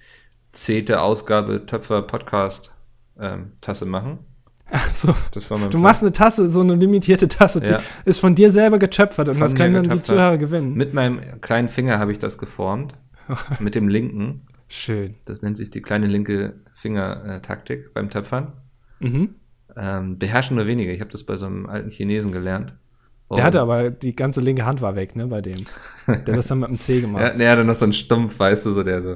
zehnte Ausgabe Töpfer Podcast ähm, Tasse machen. Also, Das war mein du machst eine Tasse, so eine limitierte Tasse, Ja. die ist von dir selber getöpfert und Von das können dann die. Zuhörer gewinnen. Mit meinem kleinen Finger habe ich das geformt. mit dem linken. Schön. Das nennt sich die kleine linke Finger-Taktik beim Töpfern. Mhm. Ähm, beherrschen nur wenige. Ich habe das bei so einem alten Chinesen gelernt. Der hatte aber, die ganze linke Hand war weg, ne, bei dem. Der hat das dann mit dem C gemacht. Ja, nee, er hatte noch so einen Stumpf, weißt du, so der so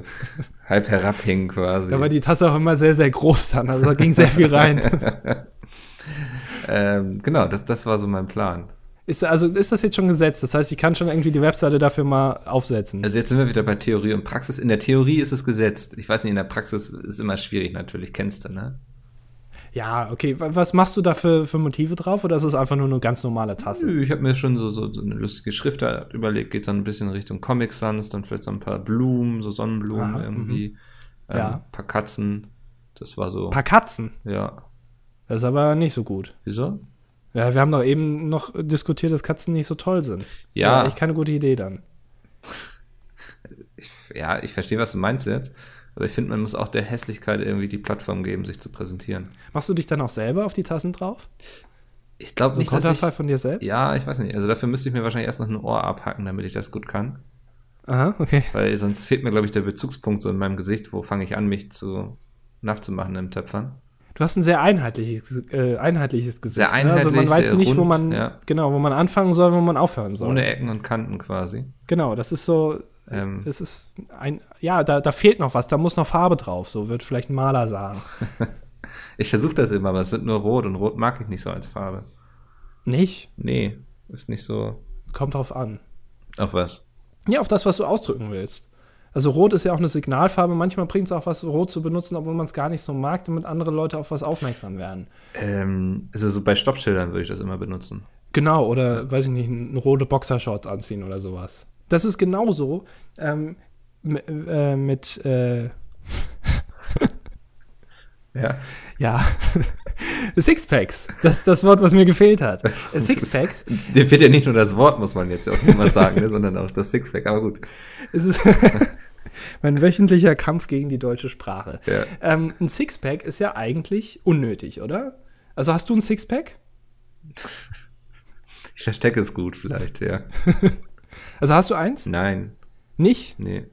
halb herabhing quasi. Da war die Tasse auch immer sehr, sehr groß dann. Also da ging sehr viel rein. ähm, genau, das, das war so mein Plan. Ist, also ist das jetzt schon gesetzt? Das heißt, ich kann schon irgendwie die Webseite dafür mal aufsetzen. Also jetzt sind wir wieder bei Theorie und Praxis. In der Theorie ist es gesetzt. Ich weiß nicht, in der Praxis ist immer schwierig natürlich, kennst du, ne? Ja, okay. Wa- Was machst du da für, für Motive drauf? Oder ist es einfach nur eine ganz normale Tasse? Ich habe mir schon so, so, eine lustige Schrift überlegt, geht dann ein bisschen Richtung Comic Sans, dann vielleicht so ein paar Blumen, so Sonnenblumen Aha, irgendwie, ähm, Ja. paar Katzen. Das war so, Ein paar Katzen. ja. Das ist aber nicht so gut. Wieso? Ja, wir haben doch eben noch diskutiert, dass Katzen nicht so toll sind. Ja. War echt keine gute Idee dann. Ich, ja, ich verstehe, was du meinst jetzt. Aber ich finde, man muss auch der Hässlichkeit irgendwie die Plattform geben, sich zu präsentieren. Machst du dich dann auch selber auf die Tassen drauf? Ich glaube So ein nicht, dass ich, von dir selbst? Ja, ich weiß nicht. Also dafür müsste ich mir wahrscheinlich erst noch ein Ohr abhacken, damit ich das gut kann. Aha, okay. Weil sonst fehlt mir, glaube ich, der Bezugspunkt so in meinem Gesicht. Wo fange ich an, mich zu nachzumachen im Töpfern? Du hast ein sehr einheitliches, äh, einheitliches Gesicht. Sehr ne? Also man einheitlich, weiß nicht, wo rund, man, ja. genau, wo man anfangen soll, wo man aufhören soll. Ohne Ecken und Kanten quasi. Genau, das ist so, Ähm, das ist ein, ja, da, da fehlt noch was, da muss noch Farbe drauf, so wird vielleicht ein Maler sagen. ich versuche das immer, aber es wird nur rot und rot mag ich nicht so als Farbe. Nicht? Nee, ist nicht so. Kommt drauf an. Auf was? Ja, auf das, was du ausdrücken willst. Also Rot ist ja auch eine Signalfarbe. Manchmal bringt es auch was, Rot zu benutzen, obwohl man es gar nicht so mag, damit andere Leute auf was aufmerksam werden. Ähm, also so bei Stoppschildern würde ich das immer benutzen. Genau, oder weiß ich nicht, eine rote Boxershorts anziehen oder sowas. Das ist genauso ähm, äh, mit, äh, Ja. ja, Sixpacks. Das ist das Wort, was mir gefehlt hat. Sixpacks. Dir fehlt ja nicht nur das Wort, muss man jetzt ja auch mal sagen, ne, sondern auch das Sixpack. Aber gut. Es ist mein wöchentlicher Kampf gegen die deutsche Sprache. Ja. Ähm, ein Sixpack ist ja eigentlich unnötig, oder? Also hast du ein Sixpack? Ich verstecke es gut vielleicht, ja. Also hast du eins? Nein, Nicht? nee.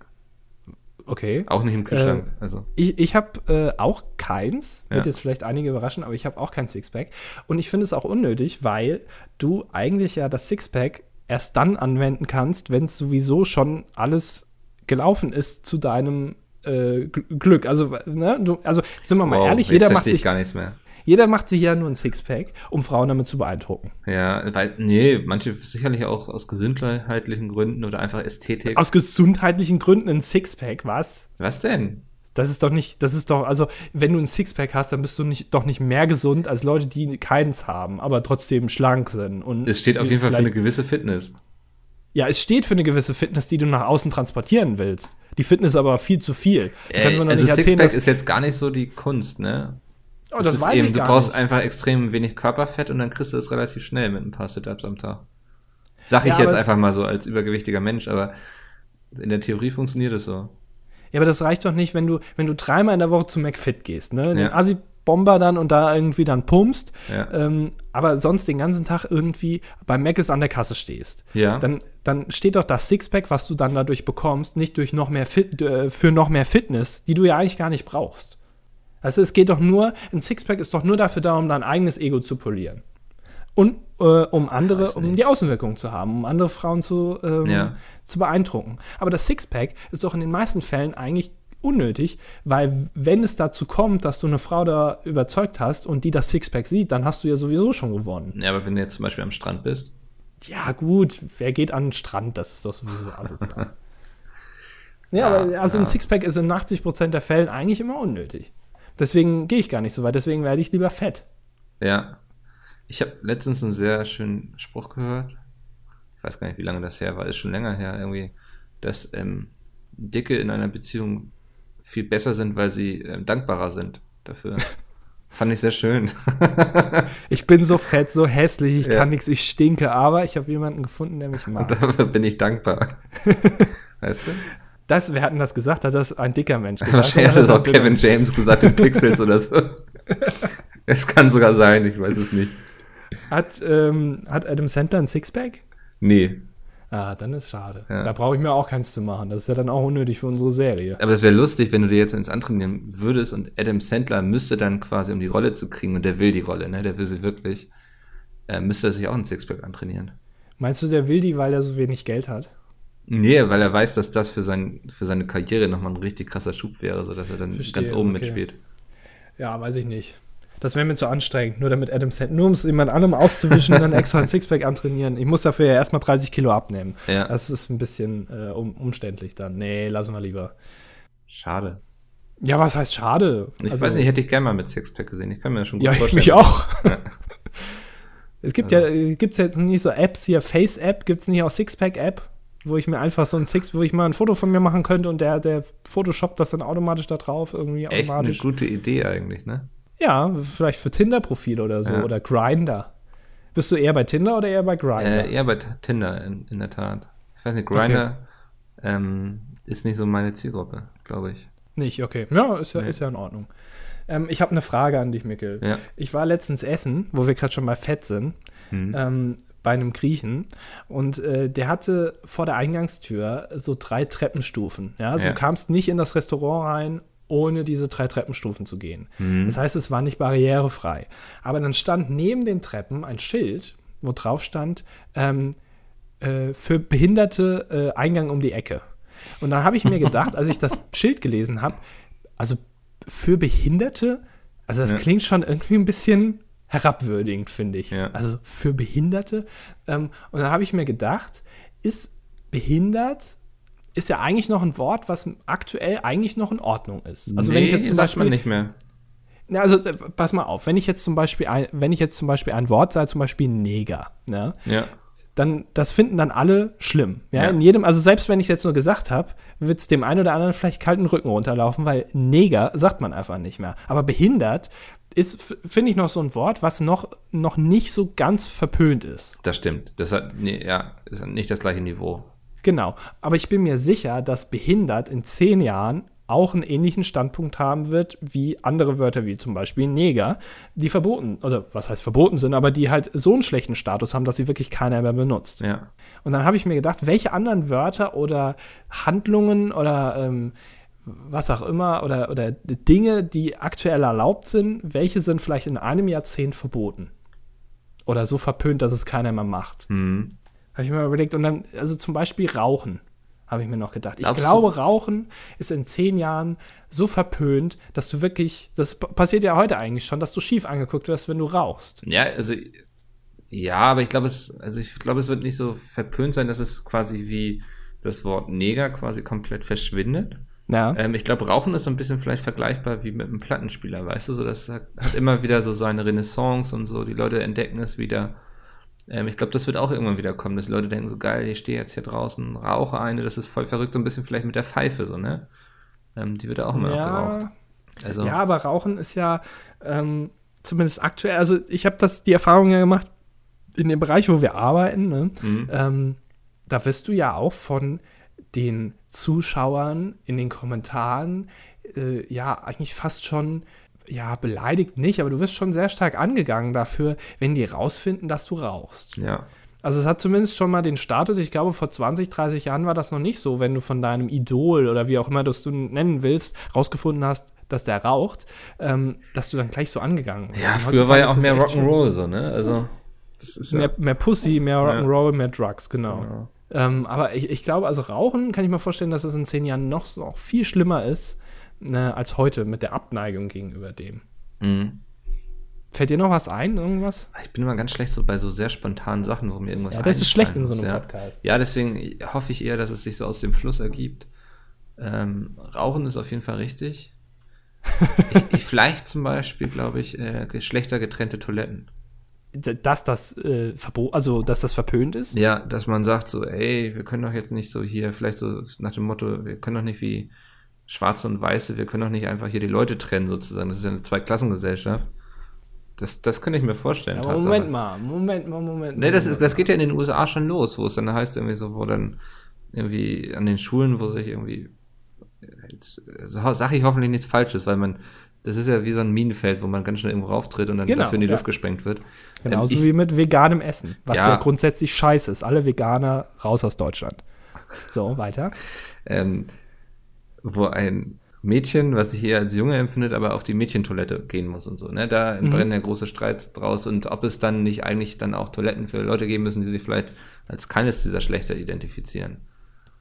Okay. Auch nicht im Kühlschrank. also. Ich, ich habe äh, auch keins, wird Ja. jetzt vielleicht einige überraschen, aber ich habe auch kein Sixpack. Und ich finde es auch unnötig, weil du eigentlich ja das Sixpack erst dann anwenden kannst, wenn es sowieso schon alles gelaufen ist zu deinem äh, Gl- Glück. Also, ne, du, also sind wir mal Wow, ehrlich, jeder macht, sich, gar nichts mehr. Jeder macht sich ja nur ein Sixpack, um Frauen damit zu beeindrucken. Ja, weil, nee, manche sicherlich auch aus gesundheitlichen Gründen oder einfach Ästhetik. Aus gesundheitlichen Gründen ein Sixpack, was? Was denn? Das ist doch nicht, das ist doch, also wenn du ein Sixpack hast, dann bist du nicht, doch nicht mehr gesund als Leute, die keins haben, aber trotzdem schlank sind. Und Es steht auf jeden Fall für eine gewisse Fitness. Ja, es steht für eine gewisse Fitness, die du nach außen transportieren willst. Die Fitness aber viel zu viel. Doch also nicht erzählen, Sixpack dass, ist jetzt gar nicht so die Kunst, ne? Oh, das ist weiß eben, ich du gar brauchst nicht. einfach extrem wenig Körperfett und dann kriegst du es relativ schnell mit ein paar Sit-Ups am Tag. Sag ich Ja, jetzt einfach mal so als übergewichtiger Mensch, aber in der Theorie funktioniert es so. Ja, aber das reicht doch nicht, wenn du, wenn du dreimal in der Woche zu McFit gehst, ne? Den Ja. Assi-Bomber dann und da irgendwie dann pumpst, Ja. ähm, aber sonst den ganzen Tag irgendwie beim Mc's an der Kasse stehst. Ja. Dann, dann steht doch das Sixpack, was du dann dadurch bekommst, nicht durch noch mehr Fit, äh, für noch mehr Fitness, die du ja eigentlich gar nicht brauchst. Also es geht doch nur, ein Sixpack ist doch nur dafür da, um dein eigenes Ego zu polieren. Und äh, um andere, um die Außenwirkung zu haben, um andere Frauen zu, ähm, Ja. zu beeindrucken. Aber das Sixpack ist doch in den meisten Fällen eigentlich unnötig, weil wenn es dazu kommt, dass du eine Frau da überzeugt hast und die das Sixpack sieht, dann hast du ja sowieso schon gewonnen. ja, aber wenn du jetzt zum Beispiel am Strand bist, Ja, gut, wer geht an den Strand? Das ist doch sowieso asozial. ja, Ja, aber also ein ja. Sixpack ist in 80% der Fällen eigentlich immer unnötig. Deswegen gehe ich gar nicht so weit, deswegen werde ich lieber fett. ja. Ich habe letztens einen sehr schönen Spruch gehört. Ich weiß gar nicht, wie lange das her war, ist schon länger her irgendwie, dass ähm, Dicke in einer Beziehung viel besser sind, weil sie ähm, dankbarer sind dafür. Fand ich sehr schön. Ich bin so fett, so hässlich, ich Ja. kann nichts, ich stinke, aber ich habe jemanden gefunden, der mich mag. Dafür bin ich dankbar. Weißt du? Das, wer hat denn das gesagt? Hat das ein dicker Mensch gesagt? Wahrscheinlich hat das auch Kevin? James gesagt in Pixels oder so. Es kann sogar sein, ich weiß es nicht. Hat, ähm, hat Adam Sandler ein Sixpack? Nee, Ah, dann ist schade. Ja. Da brauche ich mir auch keins zu machen. Das ist ja dann auch unnötig für unsere Serie. aber es wäre lustig, wenn du dir jetzt ins andere nehmen würdest und Adam Sandler müsste dann quasi, um die Rolle zu kriegen, und der will die Rolle, ne, der will sie wirklich, äh, müsste er sich auch ein Sixpack antrainieren. Meinst du, der will die, weil er so wenig Geld hat? Nee, weil er weiß, dass das für, sein, für seine Karriere nochmal ein richtig krasser Schub wäre, sodass er dann Verstehe, ganz oben okay. mitspielt. Ja, weiß ich nicht. Das wäre mir zu anstrengend, nur damit Adam Sandler, nur um es jemand anderem auszuwischen und dann extra ein Sixpack antrainieren. Ich muss dafür ja erstmal 30 Kilo abnehmen. Ja, Das ist ein bisschen äh, um, umständlich dann. Nee, lassen wir lieber. schade. Ja, was heißt schade? Ich Also- weiß nicht, hätte ich gerne mal mit Sixpack gesehen. Ich kann mir das schon gut Ja, ich vorstellen. mich auch. es gibt ja, äh, gibt's jetzt nicht so Apps hier, Face-App, gibt es nicht auch Sixpack-App, wo ich mir einfach so ein Six, wo ich mal ein Foto von mir machen könnte und der, der Photoshop das dann automatisch da drauf, irgendwie Echt eine automatisch. gute Idee eigentlich, ne? Ja, vielleicht für Tinder-Profil oder so Ja. oder Grinder. Bist du eher bei Tinder oder eher bei Grinder? Äh, eher bei Tinder, in, in der Tat. Ich weiß nicht, Grinder ähm, ist nicht so meine Zielgruppe, glaube ich. Nicht, okay. Ja, ist ja, Nee. ist ja in Ordnung. Ähm, ich habe eine Frage an dich, Mikkel. Ja. Ich war letztens essen, wo wir gerade schon bei Fett sind, Hm. ähm, bei einem Griechen und äh, der hatte vor der Eingangstür so drei Treppenstufen. Ja, also Ja. du kamst nicht in das Restaurant rein, ohne diese drei Treppenstufen zu gehen. Mhm. Das heißt, es war nicht barrierefrei. Aber dann stand neben den Treppen ein Schild, wo drauf stand, ähm, äh, für Behinderte äh, Eingang um die Ecke. Und dann habe ich mir gedacht, als ich das Schild gelesen habe, also für Behinderte, also das Ja. klingt schon irgendwie ein bisschen herabwürdigend, finde ich. Ja. Also für Behinderte. Ähm, und dann habe ich mir gedacht, ist behindert ist ja eigentlich noch ein Wort, was aktuell eigentlich noch in Ordnung ist. Also wenn ich jetzt zum sagt man Beispiel nicht mehr. na, also äh, pass mal auf, wenn ich jetzt zum Beispiel ein, wenn ich jetzt zum Beispiel ein Wort sage, zum Beispiel Neger, ne, Ja. dann das finden dann alle schlimm. Ja, Ja. in jedem, also selbst wenn ich jetzt nur gesagt habe, wird es dem einen oder anderen vielleicht kalten Rücken runterlaufen, weil Neger sagt man einfach nicht mehr. Aber behindert ist, finde ich, noch so ein Wort, was noch, noch nicht so ganz verpönt ist. Das stimmt. Das hat, nee, ja, ist nicht das gleiche Niveau. Genau. Aber ich bin mir sicher, dass behindert in zehn Jahren auch einen ähnlichen Standpunkt haben wird wie andere Wörter, wie zum Beispiel Neger, die verboten, also was heißt verboten sind, aber die halt so einen schlechten Status haben, dass sie wirklich keiner mehr benutzt. Ja. Und dann habe ich mir gedacht, welche anderen Wörter oder Handlungen oder ähm, was auch immer oder, oder Dinge, die aktuell erlaubt sind, welche sind vielleicht in einem Jahrzehnt verboten? Oder so verpönt, dass es keiner mehr macht. Mhm. Habe ich mir mal überlegt. Und dann, also zum Beispiel Rauchen, habe ich mir noch gedacht. Ich Glaubst glaube, Rauchen ist in zehn Jahren so verpönt, dass du wirklich, das passiert ja heute eigentlich schon, dass du schief angeguckt wirst, wenn du rauchst. Ja, also ja, aber ich glaube, es, also ich glaube, es wird nicht so verpönt sein, dass es quasi wie das Wort Neger quasi komplett verschwindet. Ja. Ähm, ich glaube, Rauchen ist so ein bisschen vielleicht vergleichbar wie mit einem Plattenspieler, weißt du? So, das hat, hat immer wieder so seine Renaissance und so. Die Leute entdecken es wieder. Ähm, ich glaube, das wird auch irgendwann wieder kommen, dass die Leute denken, so geil, ich stehe jetzt hier draußen, rauche eine, das ist voll verrückt, so ein bisschen vielleicht mit der Pfeife, so, ne? Ähm, die wird auch immer noch geraucht. ja, Also, ja, aber Rauchen ist ja ähm, zumindest aktuell, also ich habe das die Erfahrung ja gemacht in dem Bereich, wo wir arbeiten, ne? mhm. ähm, da wirst du ja auch von den Zuschauern in den Kommentaren äh, ja eigentlich fast schon ja beleidigt nicht, aber du wirst schon sehr stark angegangen dafür, wenn die rausfinden, dass du rauchst. ja. Also es hat zumindest schon mal den Status, ich glaube vor 20, 30 Jahren war das noch nicht so, wenn du von deinem Idol oder wie auch immer du es du nennen willst, rausgefunden hast, dass der raucht, ähm, dass du dann gleich so angegangen wirst. Ja, früher war ja auch mehr Rock'n'Roll so, ne? Also, das ist ja. Mehr, mehr Pussy, mehr Rock'n'Roll, mehr Drugs, genau. Genau. Ähm, aber ich, ich glaube, also Rauchen kann ich mir vorstellen, dass es in zehn Jahren noch, noch viel schlimmer ist ne, als heute mit der Abneigung gegenüber dem. Mhm. Fällt dir noch was ein, irgendwas? Ich bin immer ganz schlecht so bei so sehr spontanen Sachen, wo mir irgendwas Ja, das ist schlecht in so einem ja. Podcast. Ja, deswegen hoffe ich eher, dass es sich so aus dem Fluss ergibt. Ähm, Rauchen ist auf jeden Fall richtig. ich, ich, vielleicht zum Beispiel, glaube ich, äh, geschlechtergetrennte Toiletten. Dass das äh, Verbot, also dass das verpönt ist? Ja, dass man sagt so, ey, wir können doch jetzt nicht so hier, vielleicht so nach dem Motto, wir können doch nicht wie Schwarze und Weiße, wir können doch nicht einfach hier die Leute trennen sozusagen. Das ist ja eine Zweiklassengesellschaft. Das, das könnte ich mir vorstellen. Tatsache. Moment mal, Moment mal, Moment mal. Nee, das, das geht ja in den USA schon los, wo es dann heißt irgendwie so, wo dann irgendwie an den Schulen, wo sich irgendwie, jetzt so, sag ich hoffentlich nichts Falsches, weil man, das ist ja wie so ein Minenfeld, wo man ganz schnell irgendwo rauftritt und dann Genau, dafür in die ja. Luft gesprengt wird. Genauso Ähm, ich- wie mit veganem Essen, was ja, Ja. grundsätzlich scheiße ist. Alle Veganer raus aus Deutschland. So, weiter. ähm, wo ein Mädchen, was sich eher als Junge empfindet, aber auf die Mädchentoilette gehen muss und so. Ne? Da entbrennen ja große Streits draus und ob es dann nicht eigentlich dann auch Toiletten für Leute geben müssen, die sich vielleicht als keines dieser Schlechter identifizieren.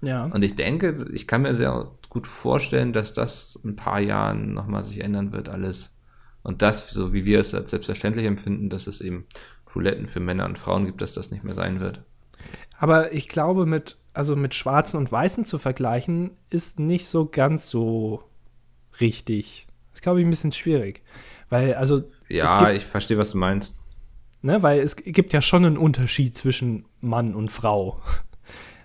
Ja. Und ich denke, ich kann mir sehr gut vorstellen, dass das in ein paar Jahren nochmal sich ändern wird, alles. Und das, so wie wir es als selbstverständlich empfinden, dass es eben Toiletten für Männer und Frauen gibt, dass das nicht mehr sein wird. Aber ich glaube, mit, also mit Schwarzen und Weißen zu vergleichen, ist nicht so ganz so richtig. Das ist, glaube ich, ein bisschen schwierig. Weil, also, Ja, gibt, ich verstehe, was du meinst. ne, weil es gibt ja schon einen Unterschied zwischen Mann und Frau.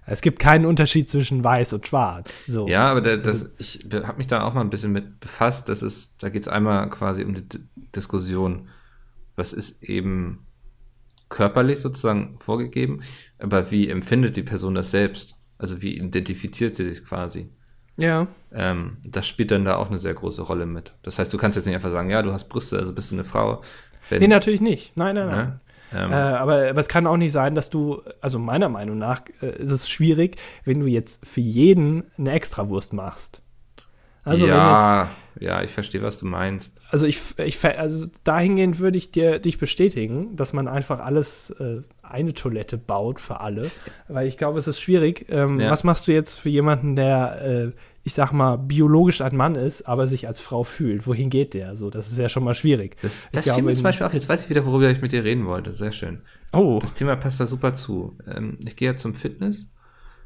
Es gibt keinen Unterschied zwischen weiß und schwarz. So. Ja, aber der, Also das, ich habe mich da auch mal ein bisschen mit befasst. Das ist, da geht es einmal quasi um die D Diskussion, was ist eben körperlich sozusagen vorgegeben, aber wie empfindet die Person das selbst? Also wie identifiziert sie sich quasi? Ja. Ähm, das spielt dann da auch eine sehr große Rolle mit. Das heißt, du kannst jetzt nicht einfach sagen, ja, du hast Brüste, also bist du eine Frau. Wenn, Nee, natürlich nicht. Nein, nein, nein. ne? Ähm, Äh, aber, aber es kann auch nicht sein, dass du, also meiner Meinung nach äh, ist es schwierig, wenn du jetzt für jeden eine Extrawurst machst. Also wenn jetzt, ja, ja, ich verstehe, was du meinst. also ich, ich also dahingehend würde ich dir dich bestätigen, dass man einfach alles äh, eine Toilette baut für alle, weil ich glaube, es ist schwierig. Ähm, Ja. Was machst du jetzt für jemanden, der, äh, ich sag mal, biologisch ein Mann ist, aber sich als Frau fühlt? Wohin geht der? So, das ist ja schon mal schwierig. Das, das fiel mir zum Beispiel auch, jetzt weiß ich wieder, worüber ich mit dir reden wollte. Sehr schön. Oh, Das Thema passt da super zu. Ähm, ich gehe ja zum Fitness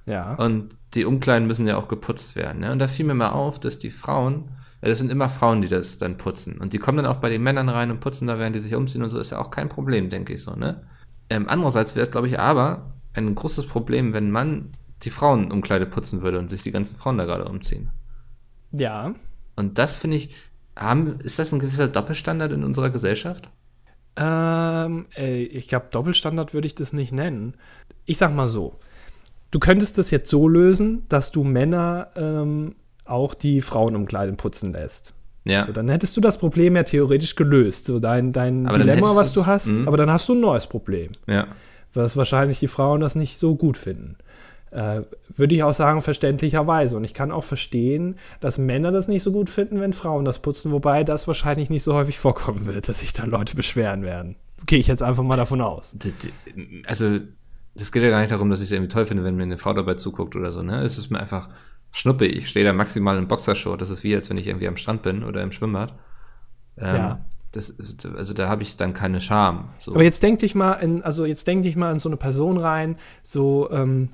ja. und die Umkleiden müssen ja auch geputzt werden. Ne? Und da fiel mir mal auf, dass die Frauen, ja, das sind immer Frauen, die das dann putzen. Und die kommen dann auch bei den Männern rein und putzen da, während die sich umziehen und so, ist ja auch kein Problem, denke ich so. Ne? Ähm, andererseits wäre es, glaube ich, aber ein großes Problem, wenn man die Frauenumkleide putzen würde und sich die ganzen Frauen da gerade umziehen. Ja. Und das finde ich, Haben, ist das ein gewisser Doppelstandard in unserer Gesellschaft? Ähm, ey, ich glaube, Doppelstandard würde ich das nicht nennen. Ich sag mal so: Du könntest das jetzt so lösen, dass du Männer ähm, auch die Frauenumkleiden putzen lässt. Ja. So, dann hättest du das Problem ja theoretisch gelöst. So dein, dein Aber Dilemma, was du hast, mhm. aber dann hast du ein neues Problem. Ja. Was wahrscheinlich die Frauen das nicht so gut finden. Äh, würde ich auch sagen, verständlicherweise. Und ich kann auch verstehen, dass Männer das nicht so gut finden, wenn Frauen das putzen, wobei das wahrscheinlich nicht so häufig vorkommen wird, dass sich da Leute beschweren werden. Gehe ich jetzt einfach mal davon aus. Also, das geht ja gar nicht darum, dass ich es irgendwie toll finde, wenn mir eine Frau dabei zuguckt oder so, ne? Es ist mir einfach Schnuppe. Ich stehe da maximal in Boxershort. Das ist wie, als wenn ich irgendwie am Strand bin oder im Schwimmbad. Ähm, Ja. Das, also da habe ich dann keine Scham. So. Aber jetzt denk dich mal in, also jetzt denk dich mal in so eine Person rein, so ähm,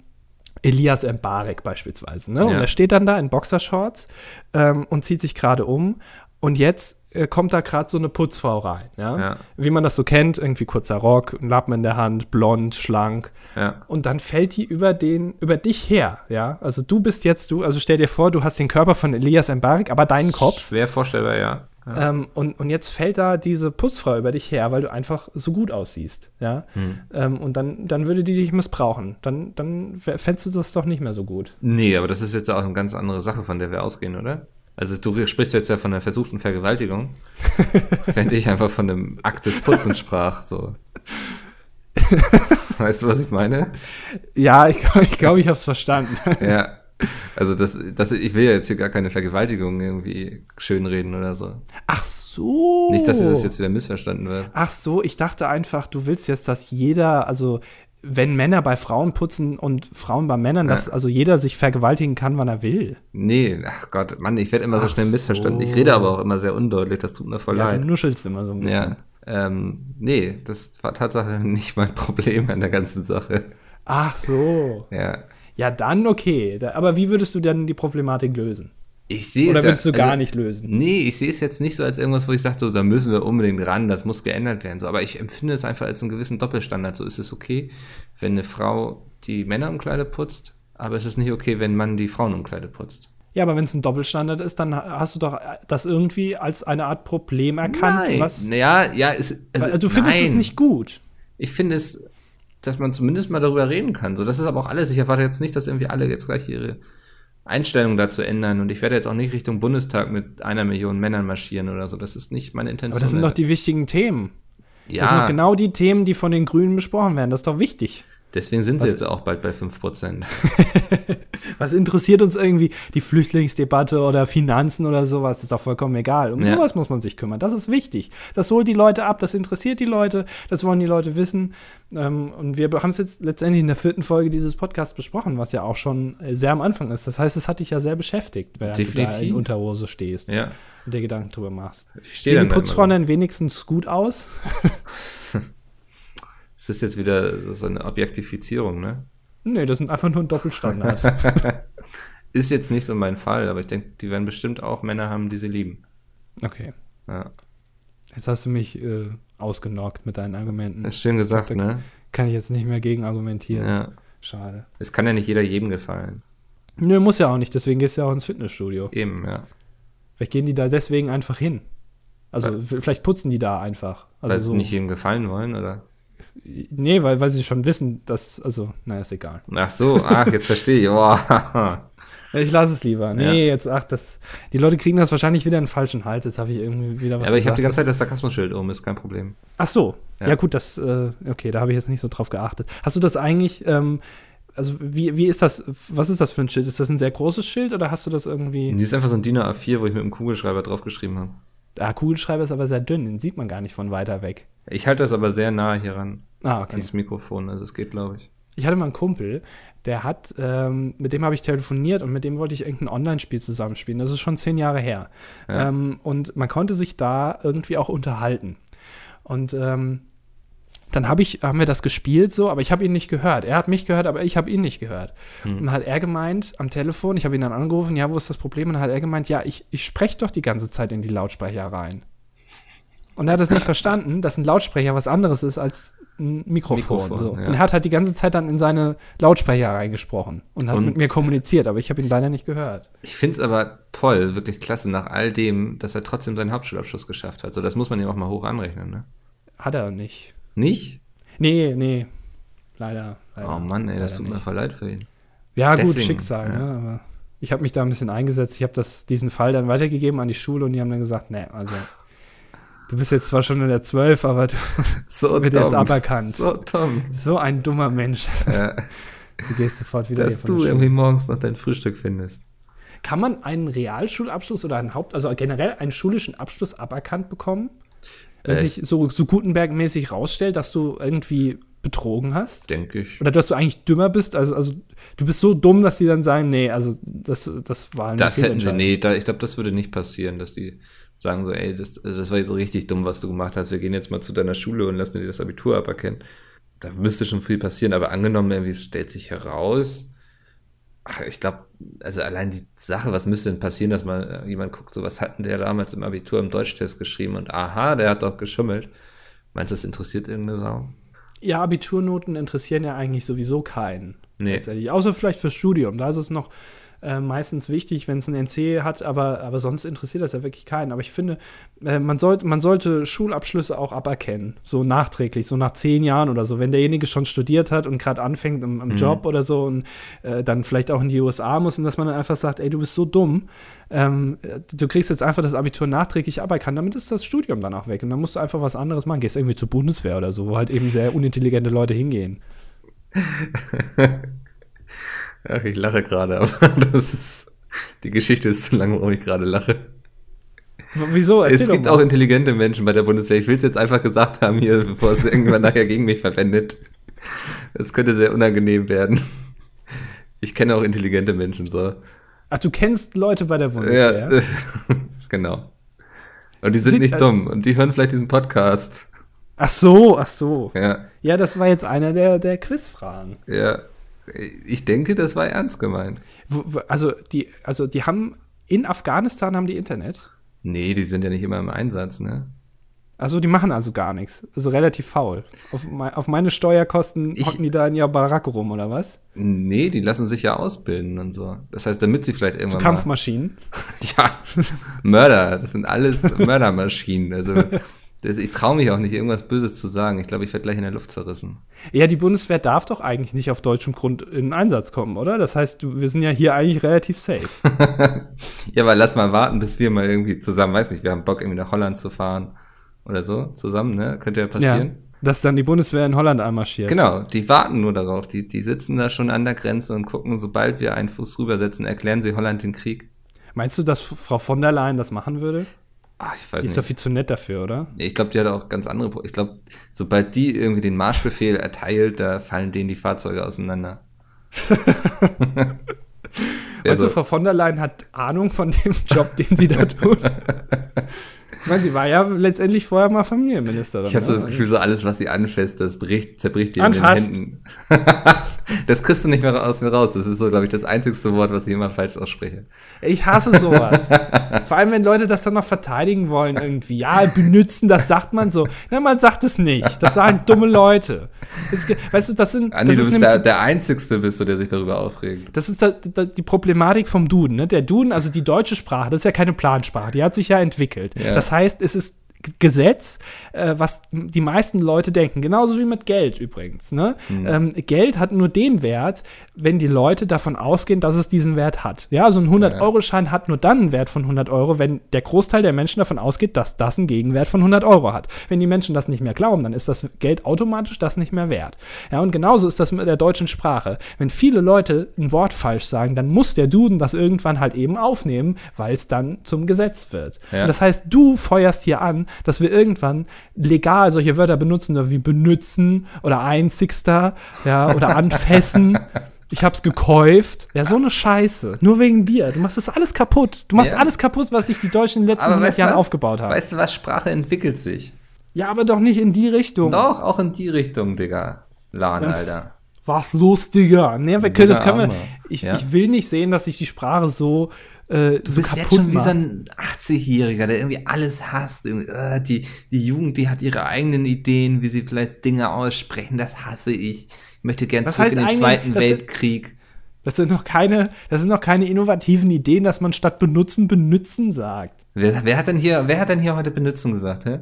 Elias Mbarek beispielsweise, ne? Und Ja. er steht dann da in Boxershorts ähm, und zieht sich gerade um und jetzt äh, kommt da gerade so eine Putzfrau rein, ja? Ja. Wie man das so kennt, irgendwie kurzer Rock, ein Lappen in der Hand, blond, schlank. ja. Und dann fällt die über den, über dich her, ja? Also du bist jetzt du, also stell dir vor, du hast den Körper von Elias Mbarek, aber deinen Kopf. Schwer vorstellbar, ja. ja. Ähm, und, und jetzt fällt da diese Putzfrau über dich her, weil du einfach so gut aussiehst. Ja? Hm. Ähm, und dann, dann würde die dich missbrauchen. Dann, dann fändest du das doch nicht mehr so gut. Nee, aber das ist jetzt auch eine ganz andere Sache, von der wir ausgehen, oder? Also du sprichst jetzt ja von einer versuchten Vergewaltigung, während ich einfach von einem Akt des Putzens sprach. So. Weißt du, was ich meine? Ja, ich glaube, ich, glaub, ich habe es verstanden. Ja. Also das, das, ich will ja jetzt hier gar keine Vergewaltigung irgendwie schönreden oder so. Ach so. Nicht, dass das jetzt wieder missverstanden wird. Ach so, ich dachte einfach, du willst jetzt, dass jeder, also wenn Männer bei Frauen putzen und Frauen bei Männern, dass also jeder sich vergewaltigen kann, wann er will. Nee, ach Gott, Mann, ich werde immer so Ach schnell so. missverstanden. Ich rede aber auch immer sehr undeutlich, das tut mir voll Ja, leid. du nuschelst immer so ein bisschen. Ja, ähm, nee, das war Tatsache nicht mein Problem an der ganzen Sache. Ach so. Ja. Ja, dann okay. Aber wie würdest du denn die Problematik lösen? Ich sehe Oder es würdest ja, du gar also, nicht lösen? Nee, ich sehe es jetzt nicht so als irgendwas, wo ich sage, so, da müssen wir unbedingt ran, das muss geändert werden. So, aber ich empfinde es einfach als einen gewissen Doppelstandard. So ist es okay, wenn eine Frau die Männerumkleide putzt, aber es ist nicht okay, wenn man die Frauenumkleide putzt. Ja, aber wenn es ein Doppelstandard ist, dann hast du doch das irgendwie als eine Art Problem erkannt. Nein, Was, ja, ja, es, also, Weil du findest es nein. nicht gut. Ich finde es, dass man zumindest mal darüber reden kann. So, das ist aber auch alles. Ich erwarte jetzt nicht, dass irgendwie alle jetzt gleich ihre Einstellung dazu ändern. Und ich werde jetzt auch nicht Richtung Bundestag mit einer Million Männern marschieren oder so. Das ist nicht meine Intention. Aber das sind doch die wichtigen Themen. Das sind doch ja, genau die Themen, die von den Grünen besprochen werden. Das ist doch wichtig. Deswegen sind sie Was- jetzt auch bald bei 5%. Was interessiert uns irgendwie die Flüchtlingsdebatte oder Finanzen oder sowas? Das ist doch vollkommen egal. Um Ja. sowas muss man sich kümmern. Das ist wichtig. Das holt die Leute ab, das interessiert die Leute, das wollen die Leute wissen. Ähm, und wir haben es jetzt letztendlich in der vierten Folge dieses Podcasts besprochen, was ja auch schon äh, sehr am Anfang ist. Das heißt, es hat dich ja sehr beschäftigt, während du da in Definitiv. Unterhose stehst ja. und dir Gedanken drüber machst. Ich stehe Sehen die Putzfrauen dann wenigstens gut aus? Es ist jetzt wieder so eine Objektifizierung, ne? Nee, das sind einfach nur ein Doppelstandard. Ist jetzt nicht so mein Fall, aber ich denke, die werden bestimmt auch Männer haben, die sie lieben. okay. Ja. Jetzt hast du mich äh, ausgenockt mit deinen Argumenten. Ist schön gesagt, Da- ne? Kann ich jetzt nicht mehr gegen argumentieren. Ja. Schade. Es kann ja nicht jeder jedem gefallen. Nö, muss ja auch nicht. Deswegen gehst du ja auch ins Fitnessstudio. Eben, ja. Vielleicht gehen die da deswegen einfach hin. Also Weil- vielleicht putzen die da einfach. Weil Also sie so, nicht jedem gefallen wollen, oder? Nee, weil, weil sie schon wissen, dass, also, naja, ist egal. Ach so, ach, jetzt verstehe ich. Oh. Ich lasse es lieber. Nee, Ja. jetzt, ach, das, die Leute kriegen das wahrscheinlich wieder in den falschen Hals. Jetzt habe ich irgendwie wieder was Ja, aber ich habe gesagt, die ganze Zeit das Sarkasmusschild oben, ist kein Problem. Ach so. Ja, Ja. gut, das, äh, okay, da habe ich jetzt nicht so drauf geachtet. Hast du das eigentlich, ähm, also wie, wie ist das, was ist das für ein Schild? Ist das ein sehr großes Schild oder hast du das irgendwie, Die ist einfach so ein DIN A4, wo ich mit dem Kugelschreiber draufgeschrieben habe. Ah, Kugelschreiber ist aber sehr dünn, den sieht man gar nicht von weiter weg. Ich halte das aber sehr nah hier ran Ah, okay. ans Mikrofon, also es geht, glaube ich. Ich hatte mal einen Kumpel, der hat, ähm, mit dem habe ich telefoniert und mit dem wollte ich irgendein Online-Spiel zusammenspielen. Das ist schon zehn Jahre her. Ja. Ähm, und man konnte sich da irgendwie auch unterhalten. Und ähm, dann hab ich, haben wir das gespielt so, aber ich habe ihn nicht gehört. Er hat mich gehört, aber ich habe ihn nicht gehört. Hm. Und dann hat er gemeint am Telefon, ich habe ihn dann angerufen, ja, wo ist das Problem? Und dann hat er gemeint, ja, ich, ich spreche doch die ganze Zeit in die Lautsprecher rein. Und er hat es nicht verstanden, dass ein Lautsprecher was anderes ist als ein Mikrofon. Mikrofon, so. ja. Und er hat halt die ganze Zeit dann in seine Lautsprecher reingesprochen und hat Und- mit mir kommuniziert, aber ich habe ihn leider nicht gehört. Ich finde es aber toll, wirklich klasse, nach all dem, dass er trotzdem seinen Hauptschulabschluss geschafft hat. So, das muss man ihm auch mal hoch anrechnen, ne? Hat er nicht. Nicht? Nee, nee. Leider. leider Oh Mann, ey, das tut mir voll leid für ihn. Ja, gut, Deswegen, Schicksal, ja. ne? Aber ich habe mich da ein bisschen eingesetzt. Ich habe das diesen Fall dann weitergegeben an die Schule und die haben dann gesagt, nee, also du bist jetzt zwar schon in der 12, aber du So wird jetzt aberkannt. So dumm. so ein dummer Mensch. Ja, Du gehst sofort wieder dass hier von du der Schule. irgendwie morgens noch dein Frühstück findest. Kann man einen Realschulabschluss oder einen Haupt, also generell einen schulischen Abschluss aberkannt bekommen? Wenn Äh, sich so, so Gutenberg-mäßig rausstellt, dass du irgendwie betrogen hast? Denke ich. Oder dass du eigentlich dümmer bist? Also, also du bist so dumm, dass die dann sagen, nee, also das, das war eine Das hätten sie, nee, da, ich glaube, das würde nicht passieren, dass die sagen so, ey, das, also das war jetzt richtig dumm, was du gemacht hast. Wir gehen jetzt mal zu deiner Schule und lassen dir das Abitur aberkennen. Da müsste schon viel passieren, aber angenommen, irgendwie stellt sich heraus, ach, ich glaube, also allein die Sache, was müsste denn passieren, dass mal äh, jemand guckt, so was hat denn der damals im Abitur im Deutschtest geschrieben und aha, der hat doch geschummelt. Meinst du, das interessiert irgendeine Sau? Ja, Abiturnoten interessieren ja eigentlich sowieso keinen. Nee. Außer vielleicht fürs Studium. Da ist es noch äh, meistens wichtig, wenn es ein NC hat, aber, aber sonst interessiert das ja wirklich keinen. Aber ich finde, äh, man, sollte man sollte Schulabschlüsse auch aberkennen. So nachträglich, so nach zehn Jahren oder so. Wenn derjenige schon studiert hat und gerade anfängt im, im Job oder so und äh, dann vielleicht auch in die USA muss und dass man dann einfach sagt, ey, du bist so dumm, ähm, du kriegst jetzt einfach das Abitur nachträglich aberkannt, damit ist das Studium dann auch weg. Und dann musst du einfach was anderes machen. Gehst irgendwie zur Bundeswehr oder so, wo halt eben sehr unintelligente Leute hingehen. Ach, ich lache gerade, aber das ist, die Geschichte ist zu lang, warum ich gerade lache. Wieso? Es Erzähl gibt doch auch intelligente Menschen bei der Bundeswehr. Ich will es jetzt einfach gesagt haben hier, bevor es irgendwann nachher gegen mich verwendet. Das könnte sehr unangenehm werden. Ich kenne auch intelligente Menschen, so. Ach, du kennst Leute bei der Bundeswehr? Ja, genau. Und die sind Sind- nicht äh, dumm. Und die hören vielleicht diesen Podcast. Ach so, ach so. Ja, Ja, das war jetzt einer der, der Quizfragen. ja. Ich denke, das war ernst gemeint. Also die, also die haben in Afghanistan haben die Internet. Nee, die sind ja nicht immer im Einsatz, ne? Also die machen also gar nichts. Also relativ faul. Auf, mei- auf meine Steuerkosten Ich- hocken die da in ihrer Baracke rum, oder was? Nee, die lassen sich ja ausbilden und so. Das heißt, damit sie vielleicht Zu irgendwann mal Kampfmaschinen. Ja, Mörder, das sind alles Mördermaschinen. Also ich traue mich auch nicht, irgendwas Böses zu sagen. Ich glaube, ich werde gleich in der Luft zerrissen. Ja, die Bundeswehr darf doch eigentlich nicht auf deutschem Grund in Einsatz kommen, oder? Das heißt, wir sind ja hier eigentlich relativ safe. Ja, aber lass mal warten, bis wir mal irgendwie zusammen, weiß nicht, wir haben Bock, irgendwie nach Holland zu fahren oder so, zusammen, ne? Könnte ja passieren. Dass dann die Bundeswehr in Holland einmarschiert. Genau, die warten nur darauf. Die, die sitzen da schon an der Grenze und gucken, sobald wir einen Fuß rübersetzen, erklären sie Holland den Krieg. Meinst du, dass Frau von der Leyen das machen würde? Ah, ich weiß Die ist nicht. doch viel zu nett dafür, oder? Nee, Ich glaube, die hat auch ganz andere. Pro- Ich glaube, sobald die irgendwie den Marschbefehl erteilt, da fallen denen die Fahrzeuge auseinander. Weißt Also- du, Frau von der Leyen hat Ahnung von dem Job, den sie da tut. ich meine, sie war ja letztendlich vorher mal Familienministerin. Ich habe so ne? das Gefühl, so alles, was sie anfasst, das bricht, zerbricht Anfasst. in den Händen. das kriegst du nicht mehr aus mir raus. Das ist so, glaube ich, das einzigste Wort, was ich immer falsch ausspreche. Ich hasse sowas. Vor allem, wenn Leute das dann noch verteidigen wollen irgendwie. Ja, benutzen, das sagt man so. Nein, man sagt es nicht. Das sagen dumme Leute. Das, weißt du, das sind. Andi, das du ist bist der, der Einzigste, bist du, der sich darüber aufregt. Das ist da, da, die Problematik vom Duden. Ne? Der Duden, also die deutsche Sprache, das ist ja keine Plansprache, die hat sich ja entwickelt. Ja. Das heißt, es ist Gesetz, äh, was die meisten Leute denken. Genauso wie mit Geld übrigens. Ne? Mhm. Ähm, Geld hat nur den Wert, wenn die Leute davon ausgehen, dass es diesen Wert hat. Ja, so ein 100-Euro-Schein hat nur dann einen Wert von 100 Euro, wenn der Großteil der Menschen davon ausgeht, dass das einen Gegenwert von 100 Euro hat. Wenn die Menschen das nicht mehr glauben, dann ist das Geld automatisch das nicht mehr wert. Ja, und genauso ist das mit der deutschen Sprache. Wenn viele Leute ein Wort falsch sagen, dann muss der Duden das irgendwann halt eben aufnehmen, weil es dann zum Gesetz wird. Ja. Und das heißt, du feuerst hier an, dass wir irgendwann legal solche Wörter benutzen, wie benützen oder einzigster, ja, oder anfassen. Ich hab's gekäuft. Ja, so eine Scheiße. Nur wegen dir. Du machst das alles kaputt. Du machst Ja. alles kaputt, was sich die Deutschen in den letzten 100 weißt du Jahren was? aufgebaut haben. Weißt du was? Sprache entwickelt sich. ja, aber doch nicht in die Richtung. Doch, auch in die Richtung, Digga. Lan, Ja. Alter. was lustiger. Nee, wir können, das können wir, ich, Ja. ich will nicht sehen, dass sich die Sprache so, äh, Du so bist jetzt kaputt schon wie macht. so ein 80-Jähriger, der irgendwie alles hasst. Irgendwie, äh, die, die Jugend, die hat ihre eigenen Ideen, wie sie vielleicht Dinge aussprechen. Das hasse ich. Ich möchte gern Das zurück in den Zweiten Weltkrieg. Das sind noch keine, das sind noch keine innovativen Ideen, dass man statt benutzen, benützen sagt. Wer, wer, hat denn hier, wer hat denn hier heute benutzen gesagt? Hä?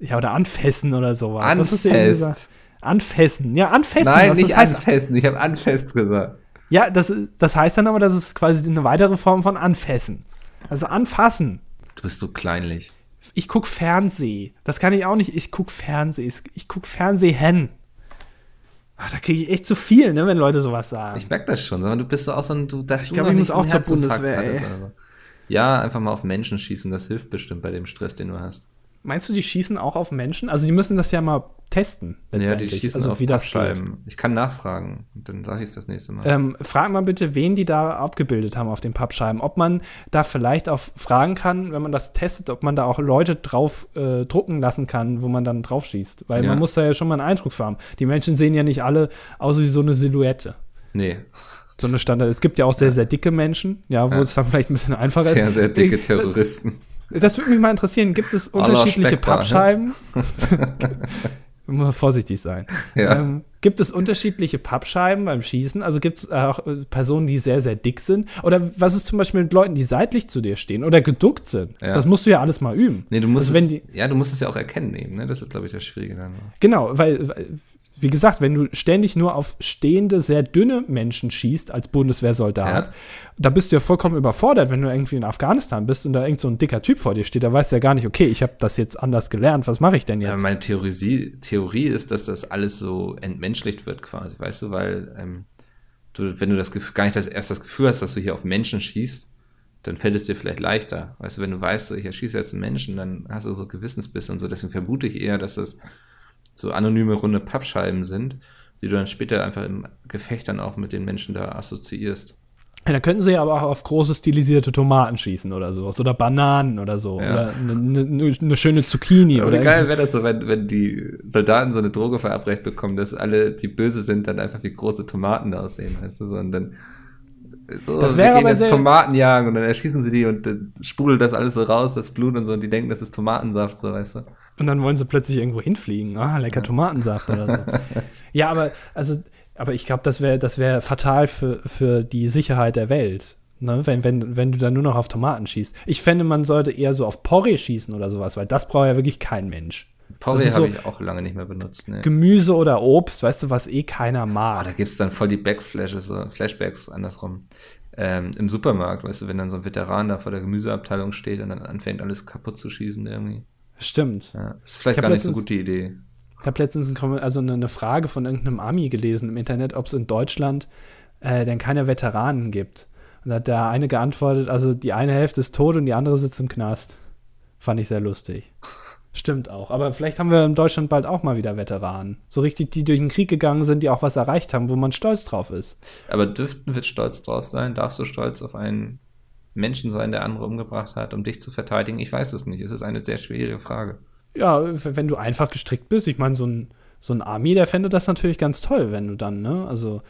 Ja, oder anfessen oder sowas. Was hast du eben Anfest. gesagt? Anfessen. Ja, anfessen. Nein, was nicht anfesten. Ich habe anfest gesagt. Ja, das, das heißt dann aber, das ist quasi eine weitere Form von anfessen. Also anfassen. Du bist so kleinlich. Ich guck Fernseh. Das kann ich auch nicht. Ich guck Fernseh. Ich guck Fernsehen. Ach, da kriege ich echt zu viel, ne, wenn Leute sowas sagen. Ich merke das schon, sondern du bist so auch so ein, du, dass Ich du glaub, ich nicht muss auch zur Bundeswehr, hattest. Ja, einfach mal auf Menschen schießen, das hilft bestimmt bei dem Stress, den du hast. Meinst du, die schießen auch auf Menschen? Also die müssen das ja mal testen. Ja, die schießen also auf wie das geht. Pappscheiben. Ich kann nachfragen dann sage ich es das nächste Mal. Ähm, frag mal bitte, wen die da abgebildet haben auf den Pappscheiben. Ob man da vielleicht auch fragen kann, wenn man das testet, ob man da auch Leute drauf äh, drucken lassen kann, wo man dann drauf schießt. Weil Ja. man muss da ja schon mal einen Eindruck haben. Die Menschen sehen ja nicht alle aus wie so eine Silhouette. nee, So eine Standard. Es gibt ja auch sehr, sehr dicke Menschen, ja, wo Ja. es dann vielleicht ein bisschen einfacher sehr, ist. sehr dicke Das, Terroristen. Das würde mich mal interessieren. Gibt es unterschiedliche Pappscheiben? Muss vorsichtig sein. Ja. Ähm, gibt es unterschiedliche Pappscheiben beim Schießen? Also gibt es auch äh, Personen, die sehr, sehr dick sind? Oder was ist zum Beispiel mit Leuten, die seitlich zu dir stehen oder geduckt sind? Ja. Das musst du ja alles mal üben. Nee, du musst Also es, ja, du musst es ja auch erkennen eben, ne? Das ist, glaube ich, das Schwierige dann. Genau, weil, weil, wie gesagt, wenn du ständig nur auf stehende, sehr dünne Menschen schießt als Bundeswehrsoldat, Ja. da bist du ja vollkommen überfordert, wenn du irgendwie in Afghanistan bist und da irgend so ein dicker Typ vor dir steht. Da weißt du ja gar nicht, okay, ich habe das jetzt anders gelernt, was mache ich denn jetzt? meine Theorie, Theorie ist, dass das alles so entmenschlicht wird quasi, weißt du, weil ähm, du, wenn du das gar nicht das, erst das Gefühl hast, dass du hier auf Menschen schießt, dann fällt es dir vielleicht leichter. Weißt du, wenn du weißt, so, ich erschieße jetzt einen Menschen, dann hast du so Gewissensbiss und so. Deswegen vermute ich eher, dass das so anonyme runde Pappscheiben sind, die du dann später einfach im Gefecht dann auch mit den Menschen da assoziierst. Ja, da könnten sie ja aber auch auf große stilisierte Tomaten schießen oder sowas. Oder Bananen oder so. Ja. Oder eine ne, ne schöne Zucchini. Aber oder geil wäre das so, wenn, wenn die Soldaten so eine Droge verabreicht bekommen, dass alle, die böse sind, dann einfach wie große Tomaten da aussehen, weißt du, so, und dann so, Das wäre aber jetzt Tomaten jagen und dann erschießen sie die und sprudelt das alles so raus, das Blut und so, und die denken, das ist Tomatensaft, so, weißt du. Und dann wollen sie plötzlich irgendwo hinfliegen. Ah, lecker Tomatensaft oder so. ja, aber, also, aber ich glaube, das wäre das wär fatal für, für die Sicherheit der Welt. Ne? Wenn, wenn, wenn du dann nur noch auf Tomaten schießt. Ich fände, man sollte eher so auf Porree schießen oder sowas, weil das braucht ja wirklich kein Mensch. Porree habe so- ich auch lange nicht mehr benutzt, ne. Gemüse oder Obst, weißt du, was eh keiner Ah, mag. da gibt's dann voll die Backflashes, so Flashbacks andersrum. Ähm, Im Supermarkt, weißt du, wenn dann so ein Veteran da vor der Gemüseabteilung steht und dann anfängt, alles kaputt zu schießen irgendwie. Stimmt. Ja, ist vielleicht gar nicht so letztens- gute Idee. Ich habe letztens ein also eine, eine Frage von irgendeinem Ami gelesen im Internet, ob es in Deutschland äh, denn keine Veteranen gibt. Und da hat der eine geantwortet, also die eine Hälfte ist tot und die andere sitzt im Knast. Fand ich sehr lustig. Stimmt auch. Aber vielleicht haben wir in Deutschland bald auch mal wieder Veteranen. So richtig, die durch den Krieg gegangen sind, die auch was erreicht haben, wo man stolz drauf ist. Aber dürften wir stolz drauf sein? Darfst du stolz auf einen Menschen sein, der andere umgebracht hat, um dich zu verteidigen? Ich weiß es nicht. Es ist eine sehr schwierige Frage. Ja, wenn du einfach gestrickt bist, ich meine, so ein, so ein Army, der fände das natürlich ganz toll, wenn du dann, ne, also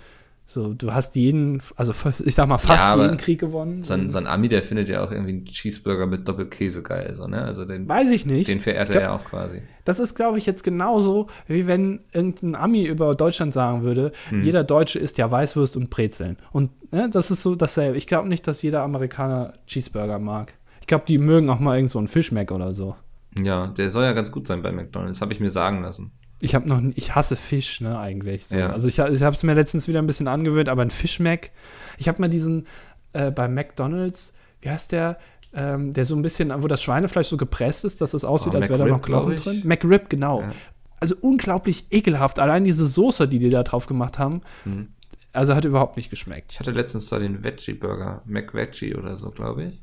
so, du hast jeden, also fast- ich sag mal, fast Ja, jeden Krieg gewonnen. So ein, so ein Ami, der findet ja auch irgendwie einen Cheeseburger mit Doppelkäse geil, so, ne? Also den, Weiß ich nicht. den verehrt Ich er glaub- ja auch quasi. Das ist, glaube ich, jetzt genauso, wie wenn irgendein Ami über Deutschland sagen würde, Hm. jeder Deutsche isst ja Weißwurst und Brezeln. Und ne, das ist so dasselbe. Ich glaube nicht, dass jeder Amerikaner Cheeseburger mag. Ich glaube, die mögen auch mal irgend so einen Fischmeck oder so. Ja, der soll ja ganz gut sein bei McDonalds, habe ich mir sagen lassen. Ich habe noch, ich hasse Fisch, ne, eigentlich. So. Ja. Also ich, ich habe es mir letztens wieder ein bisschen angewöhnt, aber ein Fischmeck. Ich habe mal diesen äh, bei McDonalds, wie heißt der, ähm, der so ein bisschen, wo das Schweinefleisch so gepresst ist, dass es aussieht, Oh, als wäre da noch Knochen drin. McRib, genau. Ja. Also unglaublich ekelhaft. Allein diese Soße, die die da drauf gemacht haben, Hm. also hat überhaupt nicht geschmeckt. Ich hatte letztens da den Veggie-Burger, McVeggie oder so, glaube ich.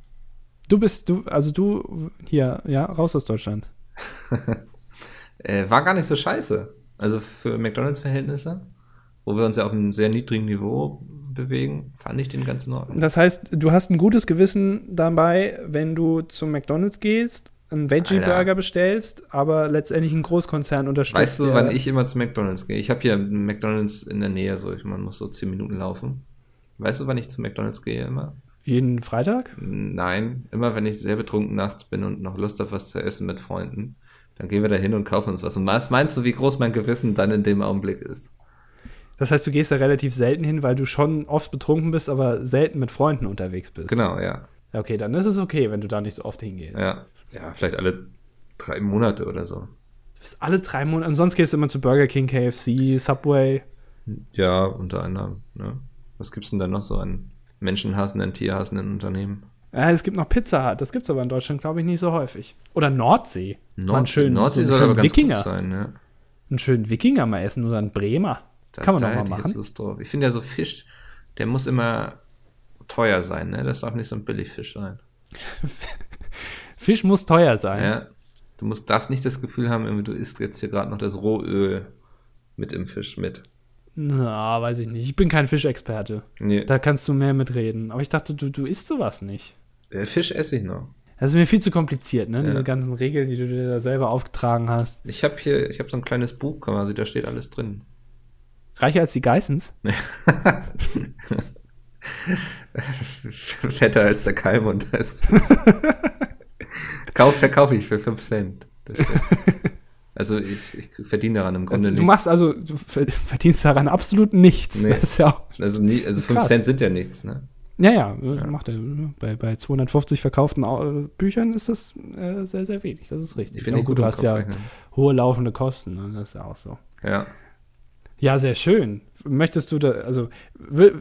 Du bist, du, also du, hier, ja, raus aus Deutschland. Äh, war gar nicht so scheiße. Also für McDonalds-Verhältnisse, wo wir uns ja auf einem sehr niedrigen Niveau bewegen, fand ich den ganz in Ordnung. Das heißt, du hast ein gutes Gewissen dabei, wenn du zum McDonalds gehst, einen Veggie-Burger bestellst, aber letztendlich einen Großkonzern unterstützt. Weißt du, wann ich immer zu McDonalds gehe? Ich habe hier einen McDonalds in der Nähe, so ich, man muss so 10 Minuten laufen. Weißt du, wann ich zu McDonalds gehe immer? jeden Freitag? Nein, immer wenn ich sehr betrunken nachts bin und noch Lust habe, was zu essen mit Freunden, dann gehen wir da hin und kaufen uns was. Und was meinst du, wie groß mein Gewissen dann in dem Augenblick ist? Das heißt, du gehst da relativ selten hin, weil du schon oft betrunken bist, aber selten mit Freunden unterwegs bist. Genau, ja. Okay, dann ist es okay, wenn du da nicht so oft hingehst. Ja, ja vielleicht alle drei Monate oder so. Du bist alle drei Monate. Und sonst gehst du immer zu Burger King, KFC, Subway. Ja, unter anderem. Ne? Was gibt's denn da noch so an menschenhassenden, tierhassenden Unternehmen? Ja, es gibt noch Pizza Hut. Das gibt es aber in Deutschland, glaube ich, nicht so häufig. Oder Nordsee. Einen schönen, Nordsee so soll aber ganz Wikinger. gut sein, ja. Einen schönen Wikinger mal essen oder einen Bremer. Da, Kann man da doch mal ich machen. Lust drauf. Ich finde ja so Fisch, der muss immer teuer sein, ne? Das darf nicht so ein Billigfisch sein. Fisch muss teuer sein. Ja. Du musst, darfst nicht das Gefühl haben, du isst jetzt hier gerade noch das Rohöl mit im Fisch mit. Na, weiß ich nicht. Ich bin kein Fischexperte. Nee, Da kannst du mehr mitreden. Aber ich dachte, du, du isst sowas nicht. äh, Fisch esse ich noch. Das ist mir viel zu kompliziert, ne? Ja. Diese ganzen Regeln, die du dir da selber aufgetragen hast. Ich habe hier, ich habe so ein kleines Buch quasi, da steht alles drin. Reicher als die Geissens? Fetter als der Kalmund heißt das. Kauf, verkaufe ich für 5 Cent. Also ich, ich verdiene daran im Grunde Also, du machst also, du ver- verdienst daran absolut nichts. Nee. Das ist ja auch. Also, nie, also ist 5 krass. Cent sind ja nichts, ne? Ja, ja, das macht er. Bei, bei 250 verkauften äh, Büchern ist das äh, sehr, sehr wenig. Das ist richtig. Ich nicht gut, du hast ja hohe laufende Kosten. Ne? Das ist ja auch so. Ja. Ja, sehr schön. Möchtest du da, also,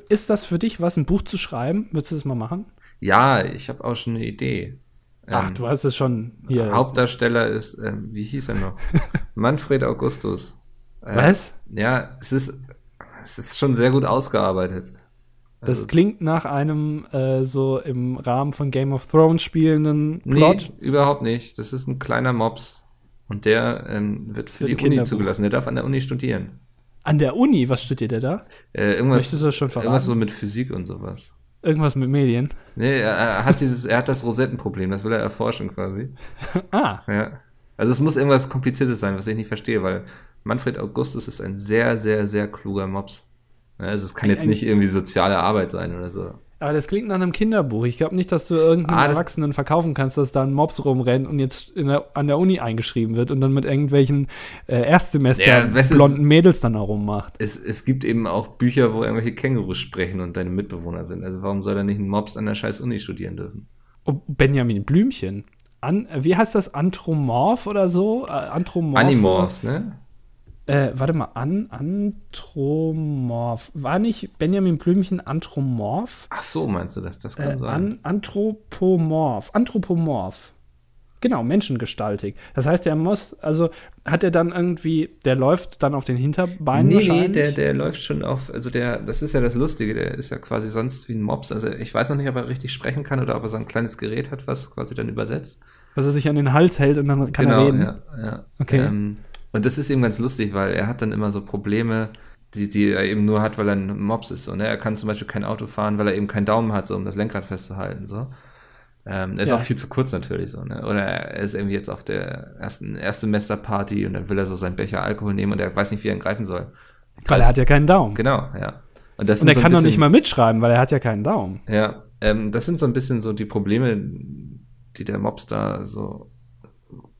ist das für dich was, ein Buch zu schreiben? Würdest du das mal machen? Ja, ich habe auch schon eine Idee. Ach, Ähm, du hast es schon hier. Hauptdarsteller ist, ähm, wie hieß er noch? Manfred Augustus. Äh, Was? Ja, es ist, es ist schon sehr gut ausgearbeitet. Das Also, klingt nach einem äh, so im Rahmen von Game of Thrones spielenden Plot. Nee, überhaupt nicht. Das ist ein kleiner Mops. Und der ähm, wird für die Uni zugelassen. Der darf an der Uni studieren. An der Uni, was studiert er da? Äh, irgendwas, irgendwas so mit Physik und sowas. Irgendwas mit Medien. Nee, er, er hat dieses, er hat das Rosettenproblem, das will er erforschen quasi. Ah, Ja. Also es muss irgendwas Kompliziertes sein, was ich nicht verstehe, weil Manfred Augustus ist ein sehr, sehr, sehr kluger Mops. Ja, Also es kann jetzt nicht irgendwie soziale Arbeit sein oder so. aber das klingt nach einem Kinderbuch. Ich glaube nicht, dass du irgendeinem Ah, Erwachsenen verkaufen kannst, dass da ein Mops rumrennt und jetzt in der, an der Uni eingeschrieben wird und dann mit irgendwelchen äh, Erstsemester Ja, was ist- blonden Mädels dann auch rummacht. Es, es gibt eben auch Bücher, wo irgendwelche Kängurus sprechen und deine Mitbewohner sind. Also warum soll er nicht ein Mops an der scheiß Uni studieren dürfen? Oh, Benjamin Blümchen. An, wie heißt das? Anthropomorph oder so? Äh, Anthropomorph. Animorphs, ne? Äh, warte mal, an, Anthropomorph. War nicht Benjamin Blümchen Anthropomorph? Ach so, meinst du das? Das kann Äh, sein. an, Anthropomorph. Anthropomorph. Genau, menschengestaltig. Das heißt, der muss, also hat er dann irgendwie, der läuft dann auf den Hinterbeinen Nee, nee, wahrscheinlich? der, der läuft schon auf, also der, das ist ja das Lustige, der ist ja quasi sonst wie ein Mops. Also ich weiß noch nicht, ob er richtig sprechen kann oder ob er so ein kleines Gerät hat, was quasi dann übersetzt. Dass er sich an den Hals hält und dann kann er reden. ja, ja. Okay. Ähm, und das ist eben ganz lustig, weil er hat dann immer so Probleme, die, die er eben nur hat, weil er ein Mops ist. So, ne? Er kann zum Beispiel kein Auto fahren, weil er eben keinen Daumen hat, so, um das Lenkrad festzuhalten. So. Ähm, er ist Ja. auch viel zu kurz natürlich so, ne? Oder er ist irgendwie jetzt auf der ersten Erstsemesterparty und dann will er so seinen Becher Alkohol nehmen und er weiß nicht, wie er ihn greifen soll. Weil er hat ja keinen Daumen. Genau, ja. Und, das Und er so kann doch bisschen- nicht mal mitschreiben, weil er hat ja keinen Daumen. Ja, ähm, das sind so ein bisschen so die Probleme, die der Mobster so,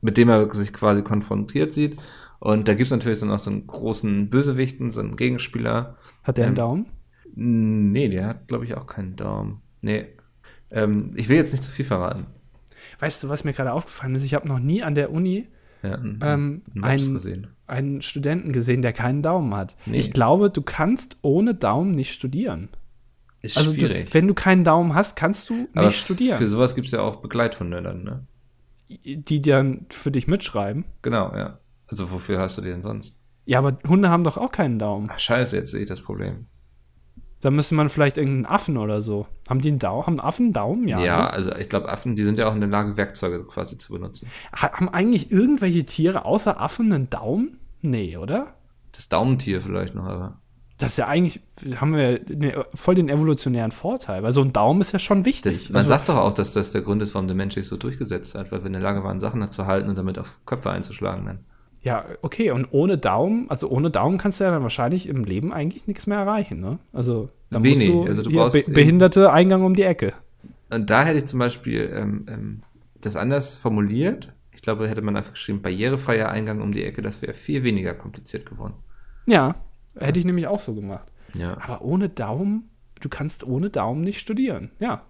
mit dem er sich quasi konfrontiert sieht. Und da gibt's natürlich dann auch so einen großen Bösewichten, so einen Gegenspieler. Hat der einen Ähm, Daumen? Nee, der hat, glaube ich, auch keinen Daumen. Nee. Ähm, ich will jetzt nicht zu viel verraten. Weißt du, was mir gerade aufgefallen ist? Ich habe noch nie an der Uni Ja, einen, ähm, einen gesehen. einen Studenten gesehen, der keinen Daumen hat. Nee. Ich glaube, du kannst ohne Daumen nicht studieren. Ist Also du, schwierig. wenn du keinen Daumen hast, kannst du nicht Aber studieren. für sowas gibt's ja auch Begleithunde dann, ne? Die dann für dich mitschreiben. Genau, ja. Also wofür hast du die denn sonst? Ja, aber Hunde haben doch auch keinen Daumen. Ach, scheiße, jetzt sehe ich das Problem. Da müsste man vielleicht irgendeinen Affen oder so. Haben die einen Daumen? Haben Affen einen Daumen? Ja. Ja, ne? also ich glaube, Affen, die sind ja auch in der Lage, Werkzeuge quasi zu benutzen. Ha- Haben eigentlich irgendwelche Tiere außer Affen einen Daumen? Nee, oder? Das Daumentier vielleicht noch, aber. Das ist ja eigentlich, haben wir ne, voll den evolutionären Vorteil, weil so ein Daumen ist ja schon wichtig. Das, man also, sagt doch auch, dass das der Grund ist, warum der Mensch sich so durchgesetzt hat, weil wir in der Lage waren, Sachen zu halten und damit auf Köpfe einzuschlagen dann. Ja, okay, und ohne Daumen, also ohne Daumen kannst du ja dann wahrscheinlich im Leben eigentlich nichts mehr erreichen, ne? Also, da Wenig. musst du, also du brauchst Be Behinderte Eingang um die Ecke. Und da hätte ich zum Beispiel ähm, ähm, das anders formuliert. Ich glaube, hätte man einfach geschrieben, barrierefreier Eingang um die Ecke, das wäre viel weniger kompliziert geworden. Ja, Hätte ich nämlich auch so gemacht. Ja. Aber ohne Daumen, du kannst ohne Daumen nicht studieren. Ja.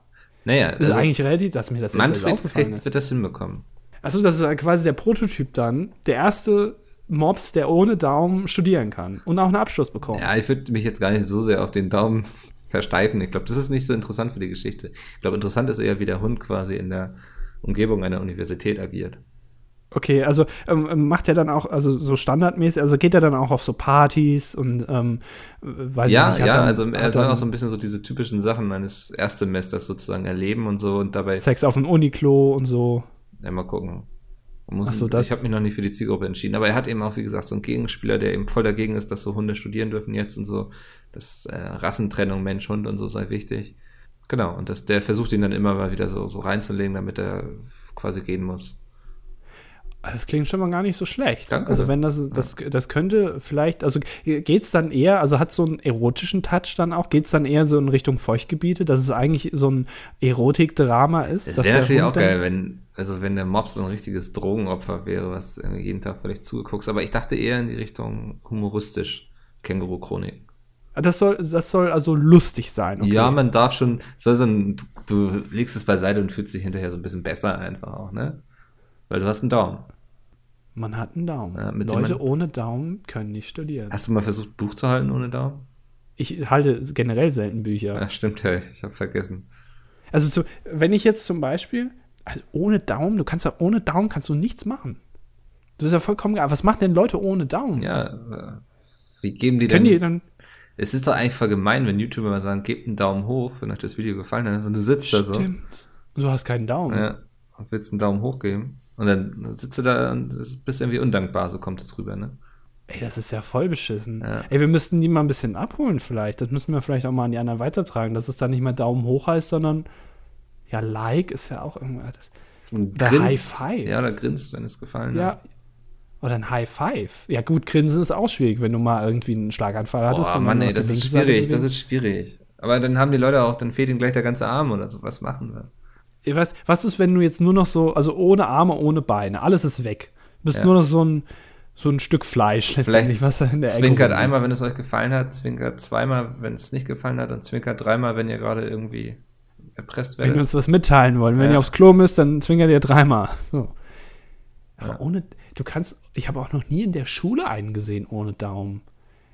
Naja, das ist also eigentlich relativ, dass mir das jetzt also aufgefallen ist. wird das hinbekommen. Also das ist quasi der Prototyp dann, der erste Mobs, der ohne Daumen studieren kann und auch einen Abschluss bekommt. Ja, ich würde mich jetzt gar nicht so sehr auf den Daumen versteifen. Ich glaube, das ist nicht so interessant für die Geschichte. Ich glaube, interessant ist eher, wie der Hund quasi in der Umgebung einer Universität agiert. Okay, also ähm, ähm, macht er dann auch, also so standardmäßig, also geht er dann auch auf so Partys und ähm, weiß ja, ich nicht. Ja, ja, also er soll auch so ein bisschen so diese typischen Sachen eines Erstsemesters sozusagen erleben und so und dabei. Sex auf dem Uniklo und so. Ja, mal gucken. Muss, so, ich habe mich noch nicht für die Zielgruppe entschieden, aber er hat eben auch, wie gesagt, so einen Gegenspieler, der eben voll dagegen ist, dass so Hunde studieren dürfen jetzt und so. Das äh, Rassentrennung Mensch-Hund und so sei wichtig. Genau, und das, der versucht ihn dann immer mal wieder so, so reinzulegen, damit er quasi gehen muss. Das klingt schon mal gar nicht so schlecht. Danke. Also wenn das, das, das könnte vielleicht, also geht es dann eher, also hat so einen erotischen Touch dann auch, geht es dann eher so in Richtung Feuchtgebiete, dass es eigentlich so ein Erotikdrama ist? Es wäre natürlich auch geil, wenn, also wenn der Mob so ein richtiges Drogenopfer wäre, was jeden Tag vielleicht zugeguckt. Aber ich dachte eher in die Richtung humoristisch, Känguru-Chronik. Das soll, das soll also lustig sein. Okay. Ja, man darf schon, soll so ein, du, du legst es beiseite und fühlst dich hinterher so ein bisschen besser einfach auch, ne? Weil du hast einen Daumen. Man hat einen Daumen. Ja, Leute ohne Daumen können nicht studieren. Hast du mal versucht, Buch zu halten ohne Daumen? Ich halte generell selten Bücher. Ja, stimmt, ja, ich habe vergessen. Also, zu, wenn ich jetzt zum Beispiel, also ohne Daumen, du kannst ja ohne Daumen kannst du nichts machen. Du bist ja vollkommen geil. Was machen denn Leute ohne Daumen? Ja, äh, wie geben die Können denn? Die dann es ist doch eigentlich voll gemein, wenn YouTuber mal sagen, gebt einen Daumen hoch, wenn euch das Video gefallen hat, und du sitzt Stimmt. da so. Stimmt. Und du hast keinen Daumen. Ja, und willst einen Daumen hoch geben. Und dann sitzt du da und bist irgendwie undankbar, so kommt es rüber, ne? Ey, das ist ja voll beschissen. Ja. Ey, wir müssten die mal ein bisschen abholen vielleicht. Das müssen wir vielleicht auch mal an die anderen weitertragen, dass es dann nicht mehr Daumen hoch heißt, sondern ja, Like ist ja auch irgendwas. Oder High Five. Ja, oder grinst, wenn es gefallen ja. hat. Oder ein High Five. Ja, gut, grinsen ist auch schwierig, wenn du mal irgendwie einen Schlaganfall hattest. Oh Mann, ey, das ist schwierig, das ist schwierig. Aber dann haben die Leute auch, dann fehlt ihnen gleich der ganze Arm oder so. Was machen wir? Ich weiß, was ist, wenn du jetzt nur noch so, also ohne Arme, ohne Beine, alles ist weg. Du bist ja. nur noch so ein, so ein Stück Fleisch letztendlich, Vielleicht was da in der Zwinkert Ecke einmal, wenn es euch gefallen hat, zwinkert zweimal, wenn es nicht gefallen hat und zwinkert dreimal, wenn ihr gerade irgendwie erpresst werdet. Wenn wir uns was mitteilen wollen. Wenn ja. ihr aufs Klo müsst, dann zwinkert ihr dreimal. So. Aber ja. ohne, du kannst, ich habe auch noch nie in der Schule einen gesehen ohne Daumen.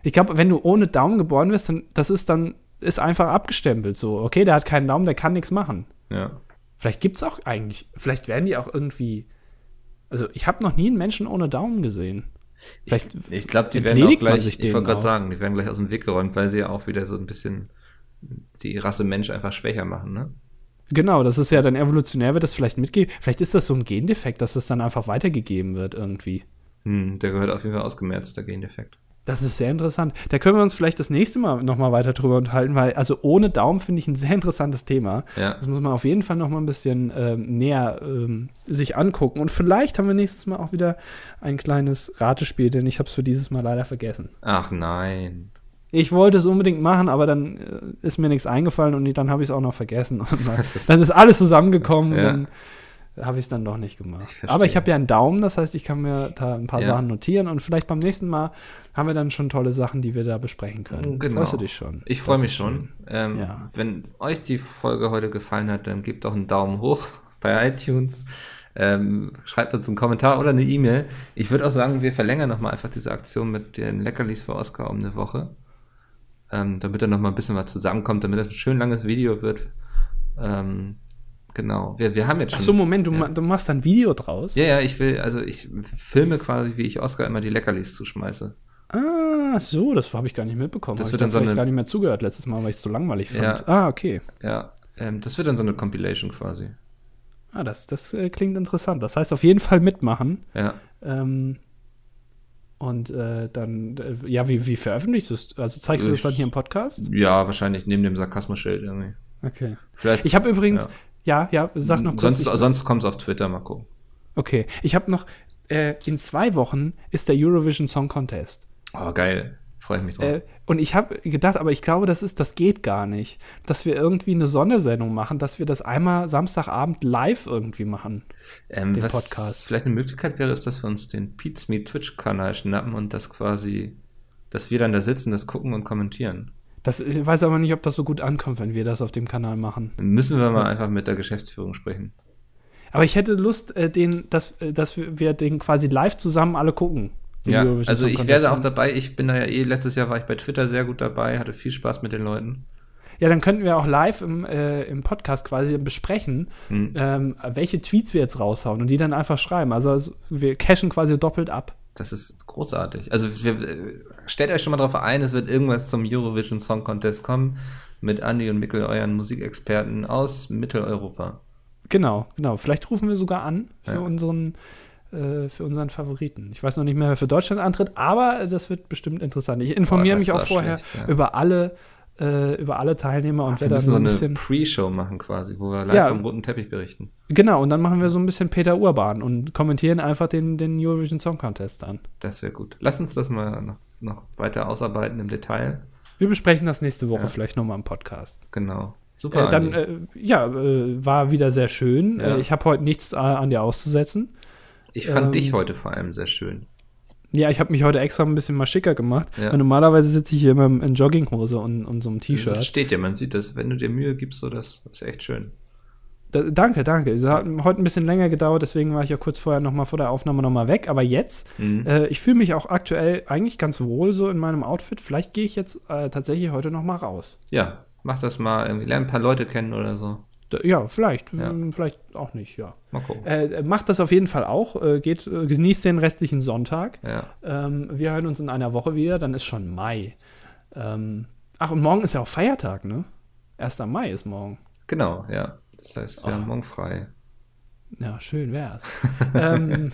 Ich glaube, wenn du ohne Daumen geboren wirst, dann, das ist dann, ist einfach abgestempelt so. Okay, der hat keinen Daumen, der kann nichts machen. Ja. Vielleicht gibt es auch eigentlich, vielleicht werden die auch irgendwie. Also, ich habe noch nie einen Menschen ohne Daumen gesehen. Vielleicht ich, ich glaube, die werden auch gleich, ich wollte gerade sagen, die werden gleich aus dem Weg geräumt, weil sie ja auch wieder so ein bisschen die Rasse Mensch einfach schwächer machen, ne? Genau, das ist ja dann evolutionär, wird das vielleicht mitgegeben. Vielleicht ist das so ein Gendefekt, dass das dann einfach weitergegeben wird irgendwie. Hm, der gehört auf jeden Fall ausgemerzt, der Gendefekt. Das ist sehr interessant. Da können wir uns vielleicht das nächste Mal nochmal weiter drüber unterhalten, weil also ohne Daumen finde ich ein sehr interessantes Thema. Ja. Das muss man auf jeden Fall nochmal ein bisschen ähm, näher ähm, sich angucken. Und vielleicht haben wir nächstes Mal auch wieder ein kleines Ratespiel, denn ich habe es für dieses Mal leider vergessen. Ach nein. Ich wollte es unbedingt machen, aber dann äh, ist mir nichts eingefallen und dann habe ich es auch noch vergessen. Und dann, dann ist alles zusammengekommen. Ja. Und, habe ich es dann doch nicht gemacht. Ich Aber ich habe ja einen Daumen, das heißt, ich kann mir da ein paar ja. Sachen notieren und vielleicht beim nächsten Mal haben wir dann schon tolle Sachen, die wir da besprechen können. Genau. Freust du dich schon? Ich freue mich schon. Ähm, ja. Wenn euch die Folge heute gefallen hat, dann gebt doch einen Daumen hoch bei iTunes. Ähm, schreibt uns einen Kommentar oder eine E-Mail. Ich würde auch sagen, wir verlängern nochmal einfach diese Aktion mit den Leckerlis für Oscar um eine Woche. Ähm, damit da nochmal ein bisschen was zusammenkommt, damit das ein schön langes Video wird. Ähm, Genau. Wir, wir haben jetzt schon. Ach so, Moment, du, ja. du machst ein Video draus? Ja, ja, ich will, also ich filme quasi, wie ich Oscar immer die Leckerlis zuschmeiße. Ah, so, das habe ich gar nicht mitbekommen. Das hab wird dann so eine, gar nicht mehr zugehört letztes Mal, weil ich es so langweilig fand. Ja, ah, okay. Ja, ähm, das wird dann so eine Compilation quasi. Ah, das, das äh, klingt interessant. Das heißt auf jeden Fall mitmachen. Ja. Ähm, Und äh, dann, äh, ja, wie, wie veröffentlichst du es? Also zeigst du das Ich- dann hier im Podcast? Ja, wahrscheinlich neben dem Sarkasmus-Schild irgendwie. Okay. Vielleicht. Ich habe übrigens, ja, ja, sag noch kurz. sonst sonst kommt es auf Twitter, mal gucken. okay, ich habe noch, äh, in zwei Wochen ist der Eurovision Song Contest. Oh, geil. Freue ich mich drauf. Äh, und ich habe gedacht, aber ich glaube, das ist, das geht gar nicht, dass wir irgendwie eine Sondersendung machen, dass wir das einmal Samstagabend live irgendwie machen. ähm, den was Podcast. vielleicht eine Möglichkeit wäre, ist, dass wir uns den Pete's Me Twitch-Kanal schnappen und das quasi, dass wir dann da sitzen, das gucken und kommentieren. Das, ich weiß aber nicht, ob das so gut ankommt, wenn wir das auf dem Kanal machen. Dann müssen wir mal einfach mit der Geschäftsführung sprechen. Aber ich hätte Lust, äh, den, dass, äh, dass wir den quasi live zusammen alle gucken. Ja, also ich werde auch dabei. Ich bin da ja eh, letztes Jahr war ich bei Twitter sehr gut dabei, hatte viel Spaß mit den Leuten. Ja, dann könnten wir auch live im, äh, im Podcast quasi besprechen, Hm. ähm, welche Tweets wir jetzt raushauen und die dann einfach schreiben. Also, also wir cashen quasi doppelt ab. Das ist großartig. Also wir, äh, stellt euch schon mal darauf ein, es wird irgendwas zum Eurovision Song Contest kommen mit Andy und Mikkel, euren Musikexperten aus Mitteleuropa. Genau, genau. Vielleicht rufen wir sogar an für Ja. unseren äh, für unseren Favoriten. Ich weiß noch nicht mehr, wer für Deutschland antritt, aber das wird bestimmt interessant. Ich informiere Boah, mich auch vorher schlecht, ja. über alle äh, über alle Teilnehmer und Wir werde dann müssen so ein eine bisschen Pre-Show machen quasi, wo wir live Ja. vom roten Teppich berichten. genau und dann machen wir so ein bisschen Peter Urban und kommentieren einfach den den Eurovision Song Contest an. Das wäre gut. Lass uns das mal noch, noch weiter ausarbeiten im Detail. Wir besprechen das nächste Woche Ja. vielleicht nochmal im Podcast. Genau. Super. Äh, dann, äh, ja, äh, war wieder sehr schön. Ja. Äh, ich habe heute nichts äh, an dir auszusetzen. ich fand ähm, dich heute vor allem sehr schön. Ja, ich habe mich heute extra ein bisschen mal schicker gemacht. Ja. Normalerweise sitze ich hier immer in Jogginghose und, und so einem Das T-Shirt. steht ja, man sieht das. Wenn du dir Mühe gibst, so das ist echt schön. Da, danke, danke. Es hat heute ein bisschen länger gedauert, deswegen war ich ja kurz vorher noch mal vor der Aufnahme noch mal weg. Aber jetzt, Mhm. äh, ich fühle mich auch aktuell eigentlich ganz wohl so in meinem Outfit. Vielleicht gehe ich jetzt äh, tatsächlich heute noch mal raus. Ja, mach das mal. Irgendwie lern ein paar Leute kennen oder so. Ja, vielleicht. Ja. m, Vielleicht auch nicht, ja. Mal gucken. Äh, macht das auf jeden Fall auch. Äh, geht, äh, genießt den restlichen Sonntag. Ja. Ähm, wir hören uns in einer Woche wieder, dann ist schon Mai. Ähm, ach, und morgen ist ja auch Feiertag, ne? 1. Mai ist morgen. Genau, ja. Das heißt, wir Oh. haben morgen frei. Ja, schön wär's. ähm,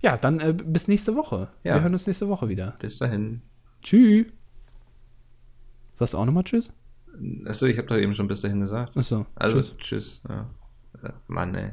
ja, dann äh, bis nächste Woche. Ja. Wir hören uns nächste Woche wieder. Bis dahin. Tschüss. Sagst du auch nochmal Tschüss? Achso, ich habe doch eben schon bis dahin gesagt. Achso, Also, tschüss. tschüss. Ja. Äh, Mann, ey.